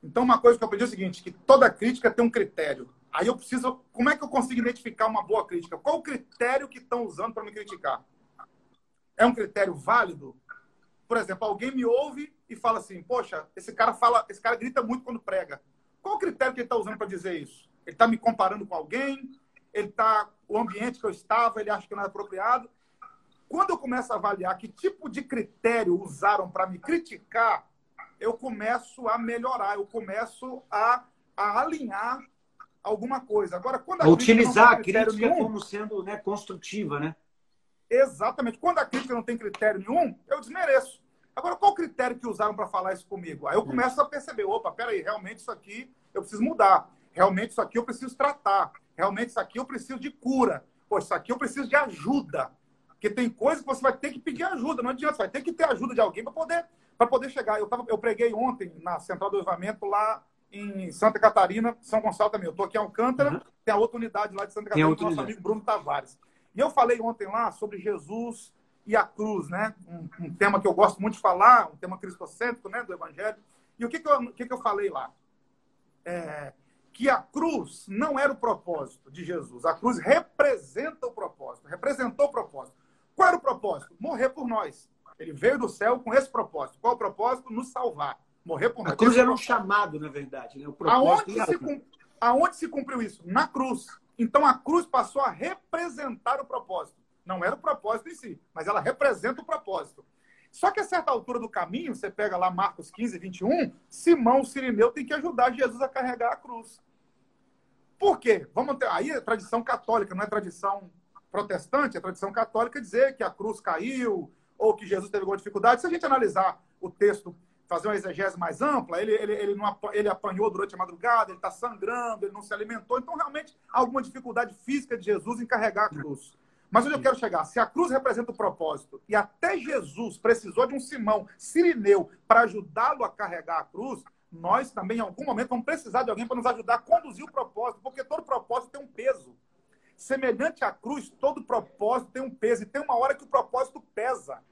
Então, uma coisa que eu aprendi é o seguinte, que toda crítica tem um critério. Aí eu preciso... Como é que eu consigo identificar uma boa crítica? Qual o critério que estão usando para me criticar? É um critério válido? Por exemplo, alguém me ouve e fala assim, poxa, esse cara fala, esse cara grita muito quando prega. Qual o critério que ele está usando para dizer isso? Ele está me comparando com alguém? Ele está o ambiente que eu estava, ele acha que não é apropriado. Quando eu começo a avaliar que tipo de critério usaram para me criticar, eu começo a melhorar, eu começo a, a alinhar alguma coisa. Agora, quando a utilizar a crítica nenhum, como sendo né, construtiva, né? Exatamente. Quando a crítica não tem critério nenhum, eu desmereço. Agora, qual o critério que usaram para falar isso comigo? Aí eu começo a perceber, opa, peraí, realmente isso aqui eu preciso mudar. Realmente isso aqui eu preciso tratar. Realmente isso aqui eu preciso de cura. Pô, isso aqui eu preciso de ajuda. Porque tem coisas que você vai ter que pedir ajuda. Não adianta, você vai ter que ter ajuda de alguém para poder, poder chegar. Eu, tava, eu preguei ontem na Central do Evamento lá em Santa Catarina, São Gonçalo também. Eu estou aqui em Alcântara, uhum. tem a outra unidade lá de Santa Catarina, nosso amigo Bruno Tavares. E eu falei ontem lá sobre Jesus e a cruz, né? Um, um, tema que eu gosto muito de falar, um tema cristocêntrico, né, do Evangelho. E o que, que, eu, que, que eu falei lá? É, que a cruz não era o propósito de Jesus. A cruz representa o propósito, representou o propósito. Qual era o propósito? Morrer por nós. Ele veio do céu com esse propósito. Qual o propósito? Nos salvar. Morrer por nós. A cruz era um chamado, na verdade. Né? O aonde, se, aonde se cumpriu isso? Na cruz. Então a cruz passou a representar o propósito. Não era o propósito em si, mas ela representa o propósito. Só que a certa altura do caminho, você pega lá Marcos 15, 21, Simão, o Sirineu, tem que ajudar Jesus a carregar a cruz. Por quê? Vamos ter, aí é tradição católica, não é tradição protestante, é tradição católica dizer que a cruz caiu ou que Jesus teve alguma dificuldade. Se a gente analisar o texto fazer uma exegese mais ampla, ele, ele, ele, não, ele apanhou durante a madrugada, ele está sangrando, ele não se alimentou. Então, realmente, há alguma dificuldade física de Jesus em carregar a cruz. Mas onde eu quero chegar? Se a cruz representa o propósito e até Jesus precisou de um Simão sirineu para ajudá-lo a carregar a cruz, nós também, em algum momento, vamos precisar de alguém para nos ajudar a conduzir o propósito, porque todo propósito tem um peso. Semelhante à cruz, todo propósito tem um peso. E tem uma hora que o propósito pesa.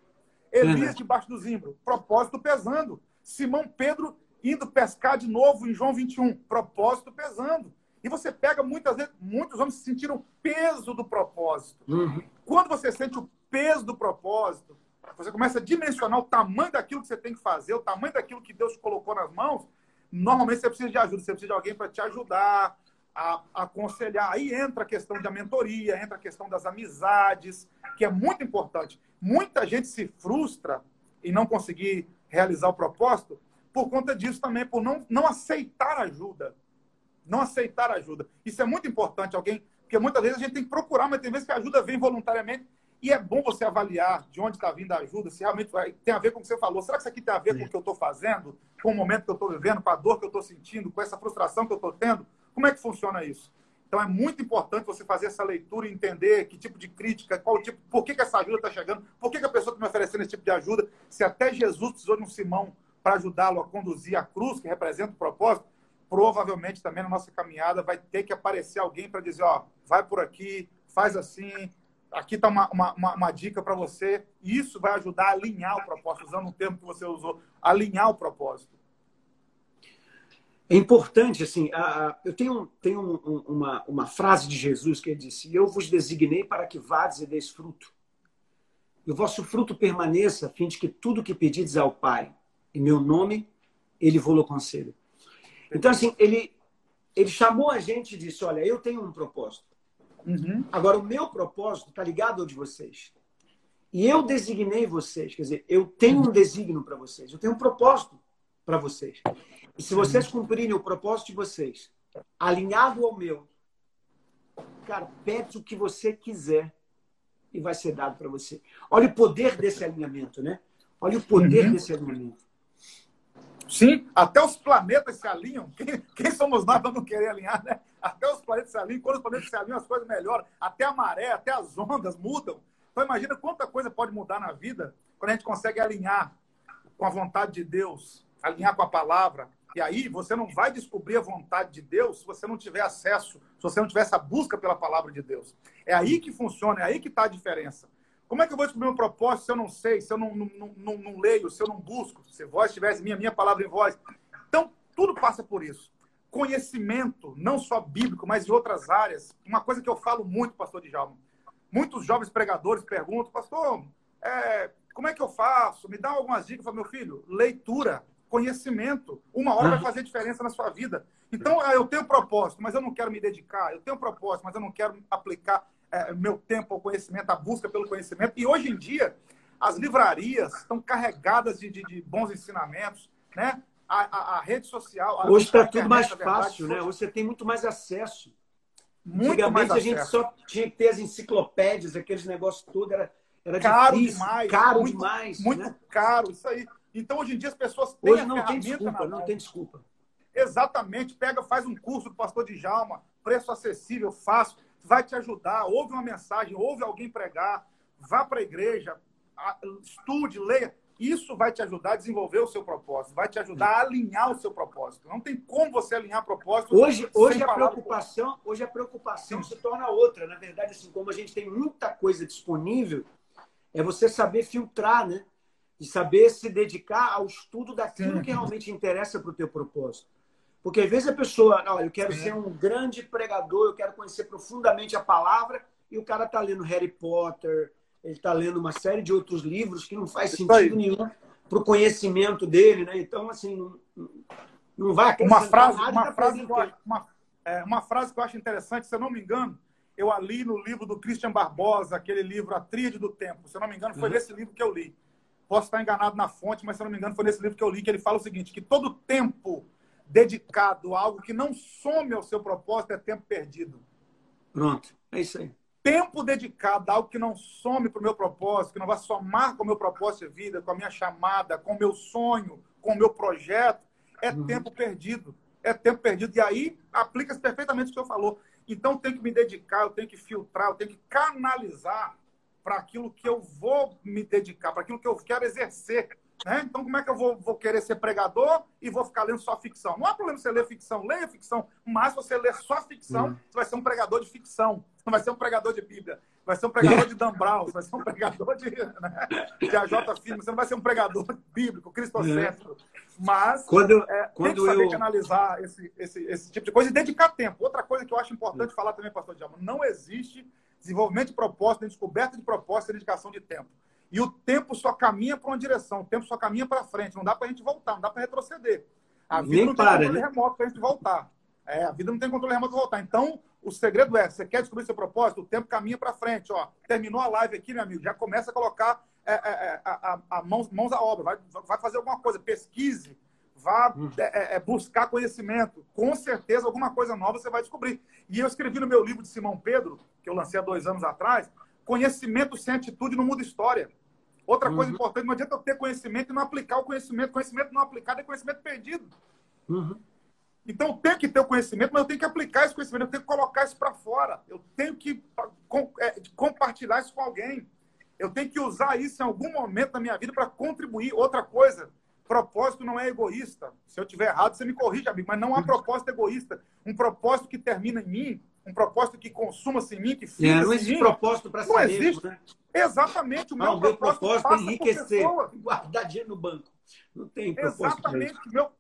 Elias debaixo do zimbro, propósito pesando. Simão Pedro indo pescar de novo em João 21, propósito pesando. E você pega muitas vezes, muitos homens sentiram o peso do propósito. Uhum. Quando você sente o peso do propósito, você começa a dimensionar o tamanho daquilo que você tem que fazer, o tamanho daquilo que Deus colocou nas mãos. Normalmente você precisa de ajuda, você precisa de alguém para te ajudar, a, a aconselhar. Aí entra a questão da mentoria, entra a questão das amizades, que é muito importante. Muita gente se frustra em não conseguir realizar o propósito por conta disso também, por não, não aceitar ajuda. Não aceitar ajuda. Isso é muito importante, alguém, porque muitas vezes a gente tem que procurar, mas tem vezes que a ajuda vem voluntariamente. E é bom você avaliar de onde está vindo a ajuda, se realmente vai, tem a ver com o que você falou. Será que isso aqui tem a ver com o que eu estou fazendo, com o momento que eu estou vivendo, com a dor que eu estou sentindo, com essa frustração que eu estou tendo? Como é que funciona isso? Então é muito importante você fazer essa leitura e entender que tipo de crítica, qual tipo, por que, que essa ajuda está chegando, por que, que a pessoa está me oferecendo esse tipo de ajuda, se até Jesus precisou de um Simão para ajudá-lo a conduzir a cruz, que representa o propósito, provavelmente também na nossa caminhada vai ter que aparecer alguém para dizer, ó, vai por aqui, faz assim, aqui está uma, uma, uma, dica para você. Isso vai ajudar a alinhar o propósito, usando um termo que você usou, alinhar o propósito. É importante, assim, a, a, eu tenho, tenho um, um, uma, uma frase de Jesus que ele disse: Eu vos designei para que vades e deis fruto. E o vosso fruto permaneça, a fim de que tudo que pedides ao Pai, em meu nome, ele vou-lo conceda. Então, assim, ele, ele chamou a gente e disse: Olha, eu tenho um propósito. Uhum. Agora, o meu propósito está ligado ao de vocês. E eu designei vocês, quer dizer, eu tenho um designo para vocês, eu tenho um propósito para vocês. E se vocês cumprirem o propósito de vocês, alinhado ao meu, cara, pede o que você quiser e vai ser dado para você. Olha o poder desse alinhamento, né? Olha o poder uhum. desse alinhamento. Sim, até os planetas se alinham. Quem, quem somos nós para não querer alinhar, né? Até os planetas se alinham. Quando os planetas se alinham, as coisas melhoram. Até a maré, até as ondas mudam. Então, imagina quanta coisa pode mudar na vida quando a gente consegue alinhar com a vontade de Deus, alinhar com a palavra. E aí, você não vai descobrir a vontade de Deus se você não tiver acesso, se você não tiver essa busca pela palavra de Deus. É aí que funciona, é aí que está a diferença. Como é que eu vou descobrir um propósito se eu não sei, se eu não, não, não, não leio, se eu não busco, se voz tivesse minha, minha palavra em voz? Então, tudo passa por isso. Conhecimento, não só bíblico, mas de outras áreas. Uma coisa que eu falo muito, pastor Djalma. Muitos jovens pregadores perguntam, pastor, é, como é que eu faço? Me dá algumas dicas. Eu falo, meu filho, leitura, conhecimento. Uma hora vai fazer diferença na sua vida. Então, ah, eu tenho propósito, mas eu não quero me dedicar. Eu tenho propósito, mas eu não quero aplicar é, meu tempo ao conhecimento, a busca pelo conhecimento. E hoje em dia, as livrarias estão carregadas de, de, de bons ensinamentos, né? A, a, a rede social. A hoje está tudo mais fácil, né? Hoje você tem muito mais acesso. Muito Antigamente mais a acesso. gente só tinha que ter as enciclopédias, aqueles negócios tudo, era, era caro difícil, demais. Caro muito, demais. Muito né? caro, isso aí. Então, hoje em dia, as pessoas têm Hoje não tem desculpa, não tem desculpa. Exatamente. Pega, faz um curso do pastor Djalma, preço acessível, fácil vai te ajudar. Ouve uma mensagem, ouve alguém pregar, vá para a igreja, estude, leia. Isso vai te ajudar a desenvolver o seu propósito, vai te ajudar a alinhar o seu propósito. Não tem como você alinhar propósito. Hoje, hoje a preocupação, hoje a preocupação se torna outra. Na verdade, assim como a gente tem muita coisa disponível, é você saber filtrar, né? E saber se dedicar ao estudo daquilo Sim. que realmente interessa para o teu propósito. Porque às vezes a pessoa, olha, eu quero ser um grande pregador, eu quero conhecer profundamente a palavra, e o cara está lendo Harry Potter, ele está lendo uma série de outros livros que não faz sentido nenhum para o conhecimento dele, né? Então, assim, não, não vai uma frase, uma frase, que eu acho, uma, é, uma frase que eu acho interessante, se eu não me engano, eu ali no livro do Christian Barbosa, aquele livro A Tríade do Tempo, se eu não me engano, foi uhum. nesse livro que eu li. Posso estar enganado na fonte, mas se eu não me engano, foi nesse livro que eu li que ele fala o seguinte, que todo tempo dedicado a algo que não some ao seu propósito é tempo perdido. Pronto, é isso aí. Tempo dedicado a algo que não some para o meu propósito, que não vai somar com o meu propósito de vida, com a minha chamada, com o meu sonho, com o meu projeto, é uhum. tempo perdido. É tempo perdido. E aí aplica-se perfeitamente o que o senhor falou. Então, eu tenho que me dedicar, eu tenho que filtrar, eu tenho que canalizar para aquilo que eu vou me dedicar, para aquilo que eu quero exercer né? Então, como é que eu vou, vou, querer ser pregador e vou ficar lendo só ficção? Não há problema você ler ficção, leia ficção, mas se você ler só ficção, uhum. você vai ser um pregador de ficção, não vai ser um pregador de Bíblia, vai ser um pregador de Dan Brown, vai ser um pregador de, né, de AJ Filme, você não vai ser um pregador bíblico, cristocêntrico. Uhum. Mas quando, é, quando tem que saber eu... canalizar esse, esse, esse tipo de coisa e dedicar tempo. Outra coisa que eu acho importante uhum. falar também, pastor Diabo, não existe desenvolvimento de propósito, descoberta de propósito e dedicação de tempo. E o tempo só caminha para uma direção, o tempo só caminha para frente. Não dá para a gente voltar, não dá para retroceder. A vida Nem não para, tem controle né? remoto para a gente voltar. É, a vida não tem controle remoto para voltar. Então, o segredo é: você quer descobrir seu propósito? O tempo caminha para frente. Ó, terminou a live aqui, meu amigo, já começa a colocar é, é, é a, a, a mãos, mãos à obra. Vai, vai fazer alguma coisa, pesquise, vá hum. é, é, buscar conhecimento. Com certeza, alguma coisa nova você vai descobrir. E eu escrevi no meu livro de Simão Pedro, que eu lancei há dois anos atrás: Conhecimento sem atitude não muda história. Outra uhum. coisa importante, não adianta eu ter conhecimento e não aplicar o conhecimento. Conhecimento não aplicado é conhecimento perdido. Uhum. Então, eu tenho que ter o conhecimento, mas eu tenho que aplicar esse conhecimento, eu tenho que colocar isso para fora. Eu tenho que é, compartilhar isso com alguém. Eu tenho que usar isso em algum momento da minha vida para contribuir. Outra coisa, propósito não é egoísta. Se eu tiver errado, você me corrige, amigo, mas não há propósito egoísta. Um propósito que termina em mim, um propósito que consuma-se em mim, que fica é, não existe propósito para Não existe. Né? Exatamente. O meu, propósito, propósito é enriquecer, guardar dinheiro no banco. Não tem propósito. Exatamente. Meu,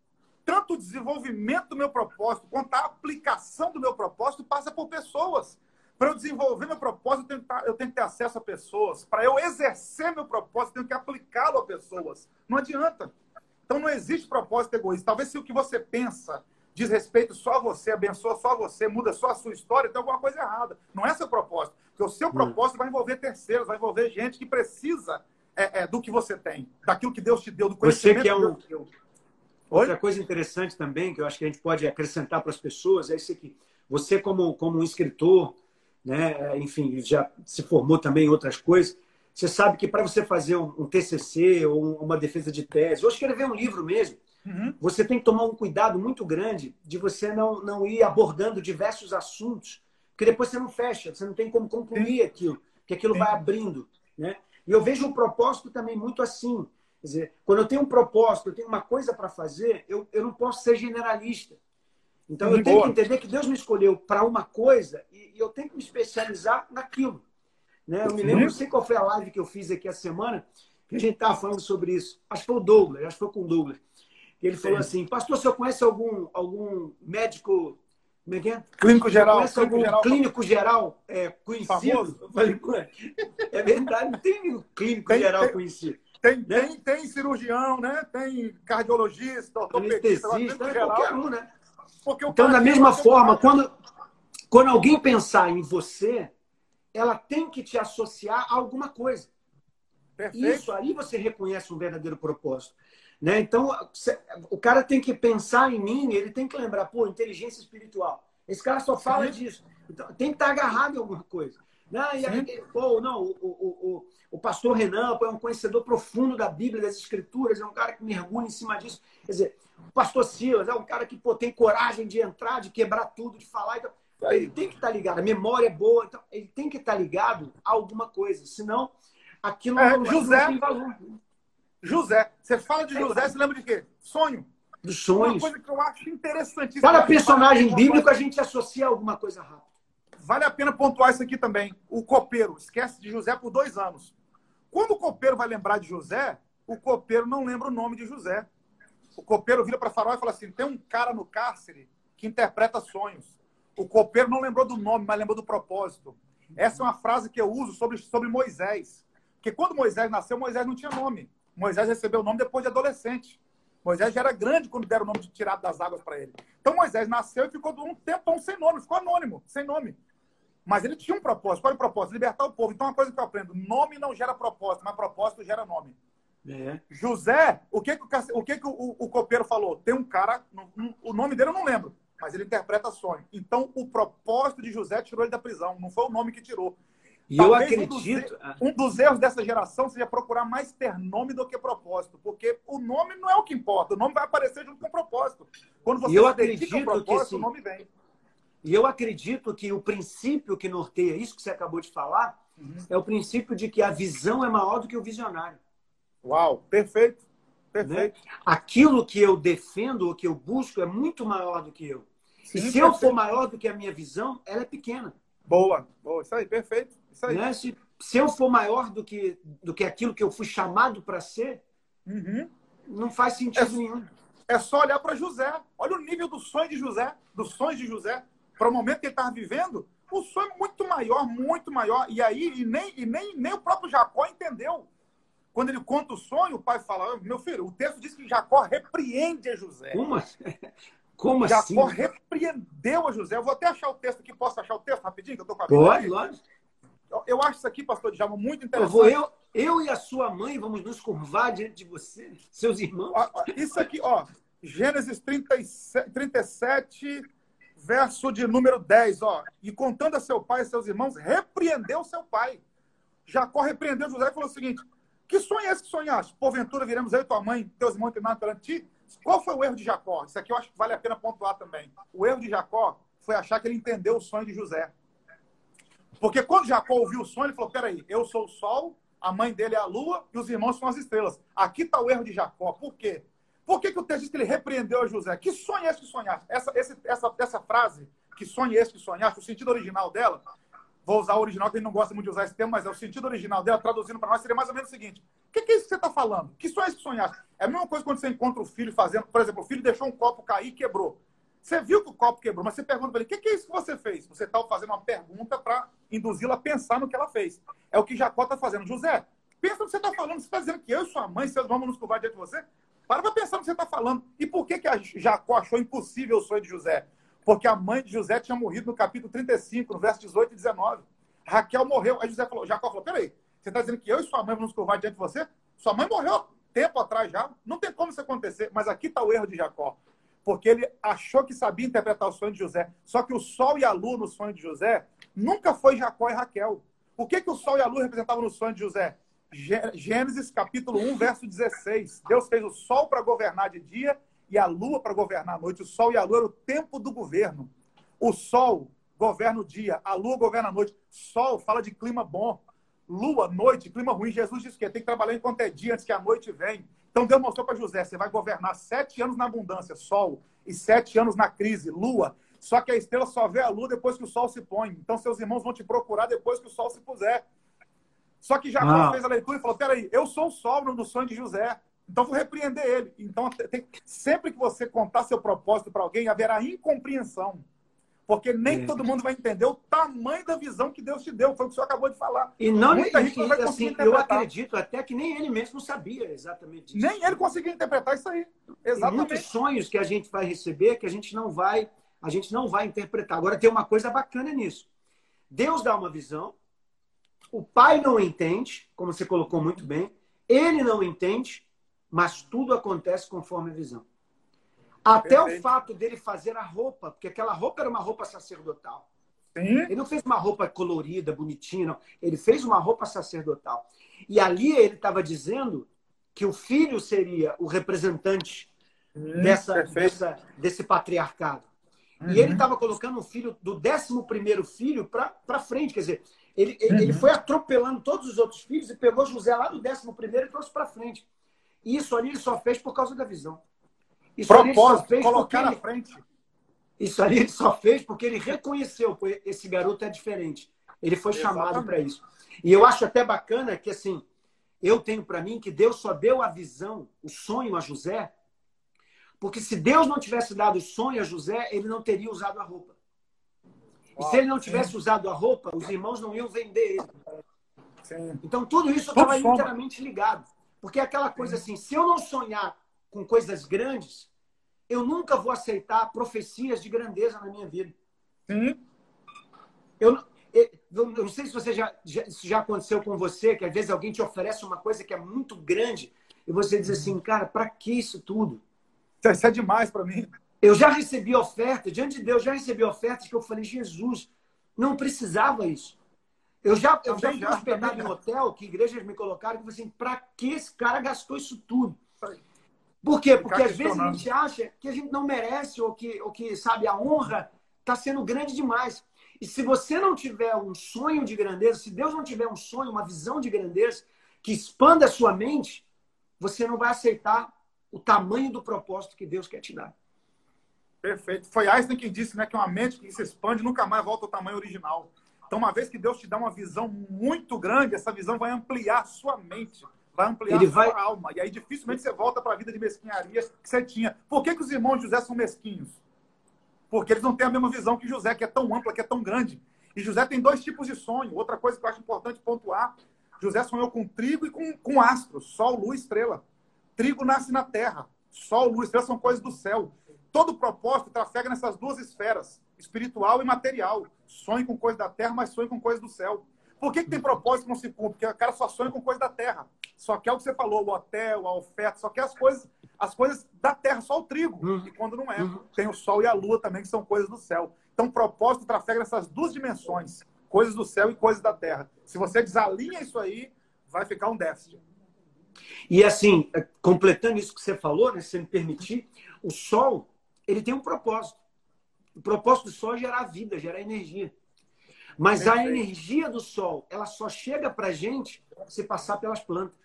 tanto o desenvolvimento do meu propósito quanto a aplicação do meu propósito passa por pessoas. Para eu desenvolver meu propósito, eu tenho, que, eu tenho que ter acesso a pessoas. Para eu exercer meu propósito, eu tenho que aplicá-lo a pessoas. Não adianta. Então não existe propósito egoísta. Talvez se o que você pensa diz respeito só a você, abençoa só você, muda só a sua história, tem alguma coisa errada. Não é seu propósito. Porque o seu hum. propósito vai envolver terceiros, vai envolver gente que precisa é, é, do que você tem, daquilo que Deus te deu, do conhecimento você que é um... que Deus Outra coisa interessante também, que eu acho que a gente pode acrescentar para as pessoas, é isso aqui. Você, como, como um escritor, né, enfim, já se formou também em outras coisas, você sabe que para você fazer um, um TCC ou uma defesa de tese, ou escrever um livro mesmo, uhum. você tem que tomar um cuidado muito grande de você não, não ir abordando diversos assuntos, porque depois você não fecha, você não tem como concluir Sim. aquilo, que aquilo Sim. vai abrindo. Né? E eu vejo o propósito também muito assim. Quer dizer, quando eu tenho um propósito, eu tenho uma coisa para fazer, eu, eu não posso ser generalista. Então eu tenho que entender que Deus me escolheu para uma coisa e, e, eu tenho que me especializar naquilo. Né? Eu me lembro, não sei qual foi a live que eu fiz aqui a semana, que a gente estava falando sobre isso. Acho que foi o Douglas, acho que foi com o Douglas. Ele falou assim, pastor, você conhece algum, algum médico como é que é? Clínico geral. Conhece clínico algum geral, clínico geral é, conhecido? Falei, é verdade, não tem clínico tem, geral tem, conhecido. Tem, né? tem, tem cirurgião, né? Tem cardiologista, ortopedista, Anestesista, é qualquer um, né? então, da mesma forma, quando, quando alguém pensar em você, ela tem que te associar a alguma coisa. Perfeito. Isso aí você reconhece um verdadeiro propósito. Né? Então, o cara tem que pensar em mim, ele tem que lembrar, pô, inteligência espiritual. Esse cara só fala Sim. disso. Então, tem que estar agarrado em alguma coisa. Não, e aí, pô, não, o, o, o, o pastor Renan pô, é um conhecedor profundo da Bíblia, das Escrituras, é um cara que mergulha em cima disso. Quer dizer, o pastor Silas é um cara que pô, tem coragem de entrar, de quebrar tudo, de falar. Então, ele tem que estar ligado, a memória é boa, então ele tem que estar ligado a alguma coisa, senão aquilo é, não, José, não valor. José, você fala de José, você lembra de quê? Sonho. Dos sonhos. Uma coisa que eu acho interessantíssima. Cada personagem bíblico a gente associa a alguma coisa rápida. Vale a pena pontuar isso aqui também. O copeiro esquece de José por dois anos. Quando o copeiro vai lembrar de José, o copeiro não lembra o nome de José. O copeiro vira para Faraó e fala assim: tem um cara no cárcere que interpreta sonhos. O copeiro não lembrou do nome, mas lembrou do propósito. Essa é uma frase que eu uso sobre, sobre Moisés. Porque quando Moisés nasceu, Moisés não tinha nome. Moisés recebeu o nome depois de adolescente. Moisés já era grande quando deram o nome de tirado das águas para ele. Então Moisés nasceu e ficou um tempão sem nome, ficou anônimo, sem nome. Mas ele tinha um propósito. Qual é o propósito? Libertar o povo. Então, uma coisa que eu aprendo: nome não gera propósito, mas propósito gera nome. É. José, o que, que, o, o, que que o, o copeiro falou? Tem um cara, um, o nome dele eu não lembro, mas ele interpreta sonho. Então, o propósito de José tirou ele da prisão, não foi o nome que tirou. E Talvez eu acredito. Um dos, um dos, erros dessa geração seja procurar mais ter nome do que propósito, porque o nome não é o que importa, o nome vai aparecer junto com o propósito. Quando você eu acredito o propósito, que, o nome vem. E eu acredito que o princípio que norteia isso que você acabou de falar uhum. é o princípio de que a visão é maior do que o visionário. Uau, perfeito. Perfeito. Né? Aquilo que eu defendo, o que eu busco, é muito maior do que eu. Sim, e se perfeito. eu for maior do que a minha visão, ela é pequena. Boa, boa, isso aí, perfeito. Isso aí. Né? Se, se eu for maior do que, do que aquilo que eu fui chamado para ser, uhum. não faz sentido é, nenhum. É só olhar para José. Olha o nível do sonho de José, dos sonhos de José, para o momento que ele estava vivendo. O sonho é muito maior, muito maior. E aí, e nem, e nem, nem o próprio Jacó entendeu. Quando ele conta o sonho, o pai fala: Meu filho, o texto diz que Jacó repreende a José. Como, Como Jacó assim? Jacó repreendeu a José. Eu vou até achar o texto aqui. Posso achar o texto rapidinho? Que eu tô com a Pode, lógico. Eu, eu acho isso aqui, pastor Djalma, muito interessante. Eu, vou, eu, eu e a sua mãe vamos nos curvar diante de você, seus irmãos. Isso aqui, ó. Gênesis 37, 37 verso de número 10, ó. E contando a seu pai e seus irmãos, repreendeu seu pai. Jacó repreendeu José e falou o seguinte: Que sonho é esse que sonhaste? Porventura viremos eu e tua mãe, teus irmãos treinados perante ti? Qual foi o erro de Jacó? Isso aqui eu acho que vale a pena pontuar também. O erro de Jacó foi achar que ele entendeu o sonho de José. Porque quando Jacó ouviu o sonho, ele falou: peraí, eu sou o sol, a mãe dele é a lua e os irmãos são as estrelas. Aqui está o erro de Jacó. Por quê? Por que, que o texto diz que ele repreendeu a José? Que sonho é esse que sonhaste? Essa, esse, essa, essa frase, que sonho é esse que sonhaste, o sentido original dela, vou usar o original, que ele não gosta muito de usar esse termo, mas é o sentido original dela, traduzindo para nós, seria mais ou menos o seguinte: o que, que é isso que você está falando? Que sonho é esse que sonhaste? É a mesma coisa quando você encontra o filho fazendo, por exemplo, o filho deixou um copo cair e quebrou. Você viu que o copo quebrou, mas você pergunta para ele: o que, que é isso que você fez? Você está fazendo uma pergunta para induzi-la a pensar no que ela fez. É o que Jacó está fazendo. José, pensa no que você está falando. Você está dizendo que eu e sua mãe, seus vamos nos curvar diante de você? Para para pensar no que você está falando. E por que, que Jacó achou impossível o sonho de José? Porque a mãe de José tinha morrido no capítulo 35, no verso 18 e 19. Raquel morreu. Aí José falou, Jacó falou: peraí, você está dizendo que eu e sua mãe vamos curvar diante de você? Sua mãe morreu tempo atrás já. Não tem como isso acontecer. Mas aqui está o erro de Jacó. Porque ele achou que sabia interpretar o sonho de José. Só que o sol e a lua no sonho de José nunca foi Jacó e Raquel. O que, que o sol e a lua representavam no sonho de José? Gênesis capítulo 1, verso 16. Deus fez o sol para governar de dia e a lua para governar a noite. O sol e a lua era o tempo do governo. O sol governa o dia, a lua governa a noite. Sol fala de clima bom. Lua, noite, clima ruim. Jesus disse que tem que trabalhar enquanto é dia, antes que a noite vem. Então Deus mostrou para José: você vai governar sete anos na abundância, sol, e sete anos na crise, lua. Só que a estrela só vê a lua depois que o sol se põe. Então seus irmãos vão te procurar depois que o sol se puser. Só que Jacó ah. fez a leitura e falou: peraí, eu sou o sol no sonho de José. Então vou repreender ele. Então, tem, sempre que você contar seu propósito para alguém, haverá incompreensão. Porque nem é. todo mundo vai entender o tamanho da visão que Deus te deu. Foi o que o senhor acabou de falar. E não Muita e, gente não vai conseguir assim, interpretar. Eu acredito até que nem ele mesmo sabia exatamente isso. Nem ele conseguia interpretar isso aí. Exatamente. muitos sonhos que a gente vai receber que a gente não vai, a gente não vai interpretar. Agora tem uma coisa bacana nisso. Deus dá uma visão, o pai não entende, como você colocou muito bem, ele não entende, mas tudo acontece conforme a visão. Até Perfeito. o fato dele fazer a roupa, porque aquela roupa era uma roupa sacerdotal. Sim. Ele não fez uma roupa colorida, bonitinha, não. Ele fez uma roupa sacerdotal. E ali ele estava dizendo que o filho seria o representante hum, dessa, dessa, desse patriarcado. Uhum. E ele estava colocando o filho do 11 filho para frente. Quer dizer, ele, uhum. ele foi atropelando todos os outros filhos e pegou José lá do 11 e trouxe para frente. E isso ali ele só fez por causa da visão. Isso Propósito, fez colocar na frente. Isso ali ele só fez porque ele reconheceu que esse garoto é diferente. Ele foi Exatamente. chamado para isso. E eu acho até bacana que, assim, eu tenho para mim que Deus só deu a visão, o sonho a José, porque se Deus não tivesse dado o sonho a José, ele não teria usado a roupa. E se ele não tivesse usado a roupa, os irmãos não iam vender ele. Então tudo isso estava inteiramente ligado. Porque é aquela coisa assim, se eu não sonhar com coisas grandes, eu nunca vou aceitar profecias de grandeza na minha vida. Sim. Eu, eu, eu não sei se você já, já, isso já aconteceu com você, que às vezes alguém te oferece uma coisa que é muito grande e você diz assim, cara, para que isso tudo? Isso é demais para mim. Eu já recebi oferta, diante de Deus, já recebi ofertas que eu falei, Jesus, não precisava isso. Eu já, eu já fui hospedado em hotel, que igrejas me colocaram, que assim, para que esse cara gastou isso tudo? Por quê? Porque às vezes a gente acha que a gente não merece ou que, ou que sabe, a honra está sendo grande demais. E se você não tiver um sonho de grandeza, se Deus não tiver um sonho, uma visão de grandeza que expanda a sua mente, você não vai aceitar o tamanho do propósito que Deus quer te dar. Perfeito. Foi Einstein quem disse né, que uma mente que se expande nunca mais volta ao tamanho original. Então, uma vez que Deus te dá uma visão muito grande, essa visão vai ampliar sua mente vai ampliar ele sua vai... alma. E aí dificilmente você volta para a vida de mesquinharia que você tinha. Por que, que os irmãos de José são mesquinhos? Porque eles não têm a mesma visão que José, que é tão ampla, que é tão grande. E José tem dois tipos de sonho. Outra coisa que eu acho importante pontuar: José sonhou com trigo e com, com astros, sol, lua, estrela. Trigo nasce na terra, sol, lua, estrela são coisas do céu. Todo propósito trafega nessas duas esferas, espiritual e material. Sonho com coisas da terra, mas sonho com coisas do céu. Por que, que tem propósito que não se cumpre? Porque o cara só sonha com coisas da terra só quer o que você falou, o hotel, a oferta, só quer as coisas, as coisas da terra, só o trigo. Uhum. E quando não é, uhum. tem o sol e a lua também, que são coisas do céu. Então, o propósito trafega nessas duas dimensões, coisas do céu e coisas da terra. Se você desalinha isso aí, vai ficar um déficit. E assim, é, completando isso que você falou, né, se me permitir, o sol, ele tem um propósito. O propósito do sol é gerar vida, gerar energia. Mas Perfeito. a energia do sol, ela só chega para gente se passar pelas plantas.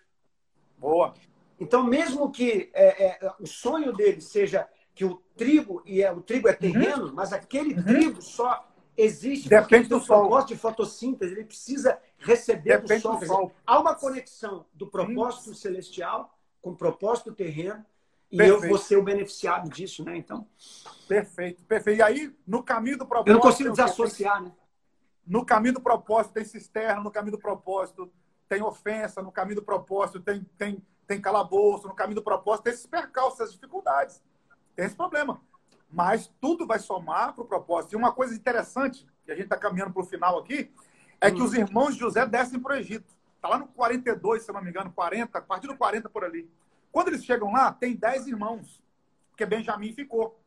Boa. Então, mesmo que é, é, o sonho dele seja que o trigo e é, o trigo é terreno, uhum. mas aquele uhum. trigo só existe Depende do sol. propósito de fotossíntese, ele precisa receber Depende do sol. Do sol. há uma conexão do propósito celestial com o propósito terreno e perfeito. eu vou ser o beneficiado disso, né? Então. Perfeito, perfeito. E aí, no caminho do propósito. Eu não consigo desassociar, né? No caminho do propósito tem cisterna, no caminho do propósito tem ofensa, no caminho do propósito tem, tem, tem calabouço, no caminho do propósito tem esses percalços, essas dificuldades. Tem esse problema. Mas tudo vai somar para o propósito. E uma coisa interessante, que a gente está caminhando para o final aqui, é que os irmãos de José descem para o Egito. Está lá no 42, se não me engano, 40, a partir do 40 por ali. Quando eles chegam lá, tem 10 irmãos, porque Benjamim ficou.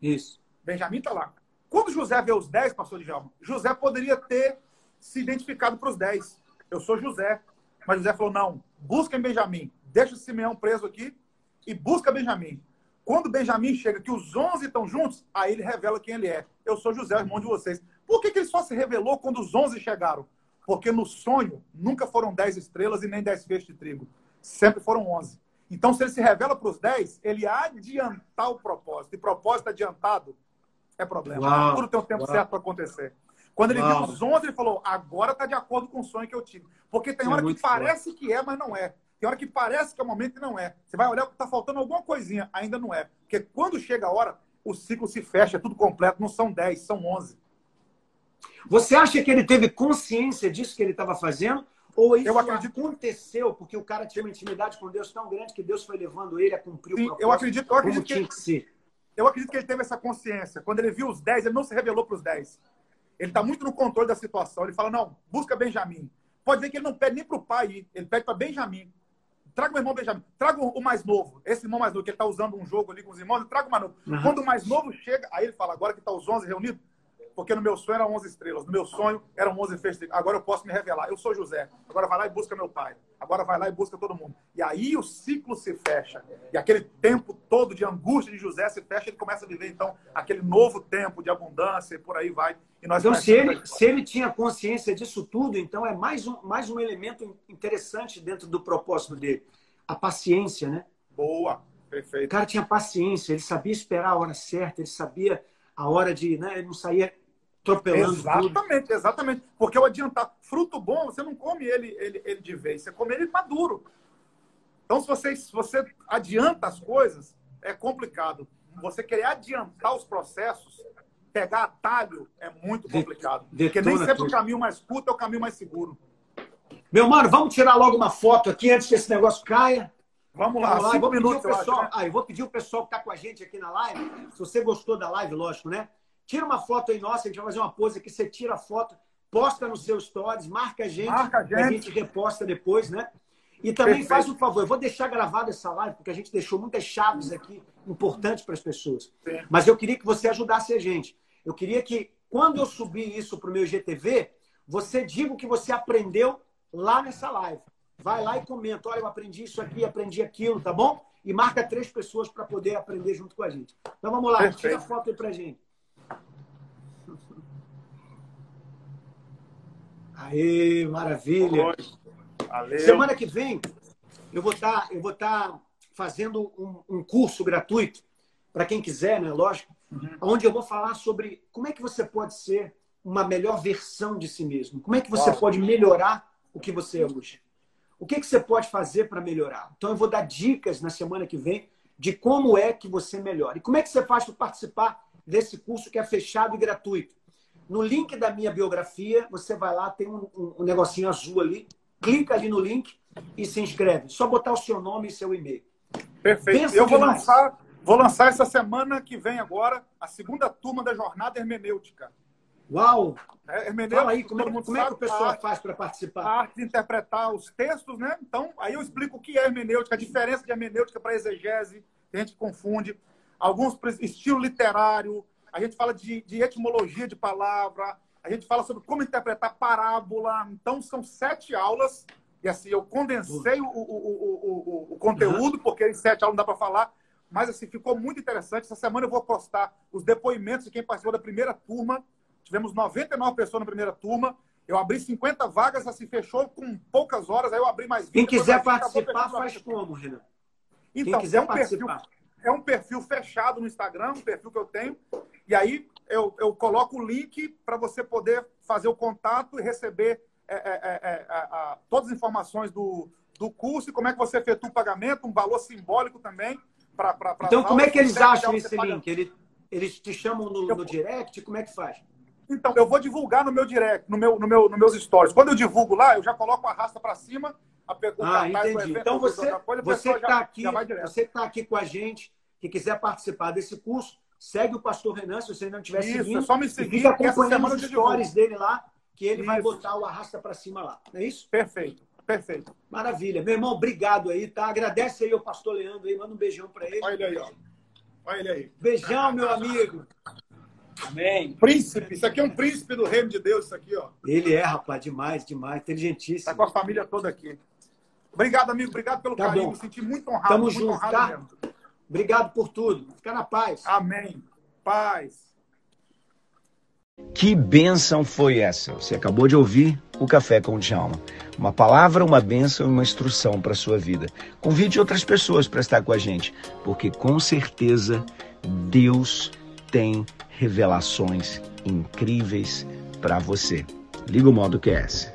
Isso. Benjamim está lá. Quando José vê os 10, pastor de Djalma, José poderia ter se identificado para os 10 eu sou José. Mas José falou: não, busca em Benjamim. Deixa Simeão preso aqui e busca Benjamim. Quando Benjamin chega, que os 11 estão juntos, aí ele revela quem ele é. Eu sou José, irmão de vocês. Por que, que ele só se revelou quando os 11 chegaram? Porque no sonho nunca foram 10 estrelas e nem 10 feixes de trigo. Sempre foram 11. Então, se ele se revela para os 10, ele adiantar o propósito. E propósito adiantado é problema. Uau, Tudo tem um tempo uau. certo para acontecer. Quando ele Uau. viu os 11, ele falou: agora está de acordo com o sonho que eu tive. Porque tem é hora que parece que é, mas não é. Tem hora que parece que é o momento e não é. Você vai olhar, está faltando alguma coisinha, ainda não é. Porque quando chega a hora, o ciclo se fecha, é tudo completo. Não são 10, são 11. Você acha que ele teve consciência disso que ele estava fazendo? Ou isso eu acredito... aconteceu porque o cara tinha uma intimidade com Deus tão grande que Deus foi levando ele a cumprir Sim, o propósito eu acredito, eu acredito que, que ser. Eu acredito que ele teve essa consciência. Quando ele viu os 10, ele não se revelou para os 10. Ele está muito no controle da situação. Ele fala, não, busca Benjamin. Pode ver que ele não pede nem para o pai ir, ele pede para Benjamin. Traga o irmão Benjamin. Traga o mais novo. Esse irmão mais novo, que ele está usando um jogo ali com os irmãos, traga o mais novo. Uhum. Quando o mais novo chega, aí ele fala, agora que está os 11 reunidos, porque no meu sonho eram 11 estrelas, no meu sonho eram 11 feixes. Agora eu posso me revelar. Eu sou José. Agora vai lá e busca meu pai. Agora vai lá e busca todo mundo. E aí o ciclo se fecha. E aquele tempo todo de angústia de José se fecha. Ele começa a viver, então, aquele novo tempo de abundância e por aí vai. E nós então, se ele, se ele tinha consciência disso tudo, então é mais um, mais um elemento interessante dentro do propósito dele. A paciência, né? Boa. Perfeito. O cara tinha paciência, ele sabia esperar a hora certa, ele sabia a hora de. Né, ele não saía atropelando Exatamente, tudo. exatamente. Porque o adiantar fruto bom, você não come ele, ele, ele de vez, você come ele maduro. Então, se você, se você adianta as coisas, é complicado. Você querer adiantar os processos, pegar atalho, é muito complicado. De, porque nem sempre tudo. o caminho mais curto é o caminho mais seguro. Meu mano, vamos tirar logo uma foto aqui antes que esse negócio caia. Vamos lá, vamos lá. Cinco minutos, pessoal, eu, acho, né? ah, eu vou pedir o pessoal que está com a gente aqui na live, se você gostou da live, lógico, né? Tira uma foto aí nossa, a gente vai fazer uma pose aqui, você tira a foto, posta nos seus stories, marca a gente, marca a gente, a gente reposta depois, né? E também Perfeito. faz um favor, eu vou deixar gravada essa live, porque a gente deixou muitas chaves aqui importantes para as pessoas. Sim. Mas eu queria que você ajudasse a gente. Eu queria que, quando eu subir isso para o meu GTV, você diga o que você aprendeu lá nessa live. Vai lá e comenta. Olha, eu aprendi isso aqui, aprendi aquilo, tá bom? E marca três pessoas para poder aprender junto com a gente. Então vamos lá, Perfeito. tira a foto aí para gente. Aê, maravilha. Valeu. Semana que vem eu vou estar tá, eu vou estar tá fazendo um, um, curso gratuito para quem quiser, né? Lógico, uhum. onde eu vou falar sobre como é que você pode ser uma melhor versão de si mesmo. Como é que você Uau. pode melhorar o que você é hoje? O que, que você pode fazer para melhorar? Então eu vou dar dicas na semana que vem de como é que você melhora. E como é que você faz para participar desse curso que é fechado e gratuito? No link da minha biografia, você vai lá, tem um, um, um negocinho azul ali, clica ali no link e se inscreve. Só botar o seu nome e seu e-mail. Perfeito. Pensa Eu vou lançar, vou lançar essa semana que vem agora a segunda turma da jornada hermenêutica. Uau! É, hermenêutica, Fala aí, como, é, como é que o pessoal arte, faz para participar? A arte de interpretar os textos, né? Então, aí eu explico o que é hermenêutica, a diferença de hermenêutica para exegese, que a gente confunde. Alguns estilo literário, a gente fala de, de etimologia de palavra, a gente fala sobre como interpretar parábola. Então, são sete aulas. E assim, eu condensei o, o, o, o, conteúdo, porque em sete aulas não dá para falar. Mas assim, ficou muito interessante. Essa semana eu vou postar os depoimentos de quem participou da primeira turma. Tivemos 99 pessoas na primeira turma. Eu abri 50 vagas, assim, fechou com poucas horas, aí eu abri mais 20. Quem quiser participar, faz como, Renan? Então, Quem quiser é um participar. Perfil, é um perfil fechado no Instagram, um perfil que eu tenho. E aí eu, eu coloco o link para você poder fazer o contato e receber é, é, é, é todas as informações do, do curso e como é que você efetua o pagamento, um valor simbólico também. Pra, pra, pra então, como é que eles acham esse link? Eles, eles te chamam no, no direct? Como é que faz? Então, eu vou divulgar no meu direct, no meu, no meu, nos meus stories. Quando eu divulgo lá, eu já coloco a arrasta para cima, a pergunta ah, entendi. então você, você que está aqui, você está aqui com a gente, que quiser participar desse curso, segue o Pastor Renan, se você ainda não estiver seguindo. É só me seguir. Fica acompanhando os stories dele lá, que ele isso. vai botar o arrasta para cima lá. Não é isso? Perfeito. Perfeito. Maravilha. Meu irmão, obrigado aí, tá? Agradece aí ao pastor Leandro aí, manda um beijão para ele. Olha ele aí, ó. Olha ele aí. Beijão, meu amigo. Amém. Príncipe, isso aqui é um príncipe do reino de Deus, isso aqui, ó. Ele é, rapaz, demais, demais, inteligentíssimo. Tá com a família toda aqui. Obrigado, amigo. Obrigado pelo tá carinho. Bom. Me senti muito honrado. Tamo muito junto, honrado tá? Mesmo. Obrigado por tudo. Fica na paz. Amém. Paz. Que bênção foi essa? Você acabou de ouvir o Café com o Djalma. Uma palavra, uma bênção e uma instrução para a sua vida. Convide outras pessoas para estar com a gente, porque com certeza Deus tem revelações incríveis para você. Liga o modo QS.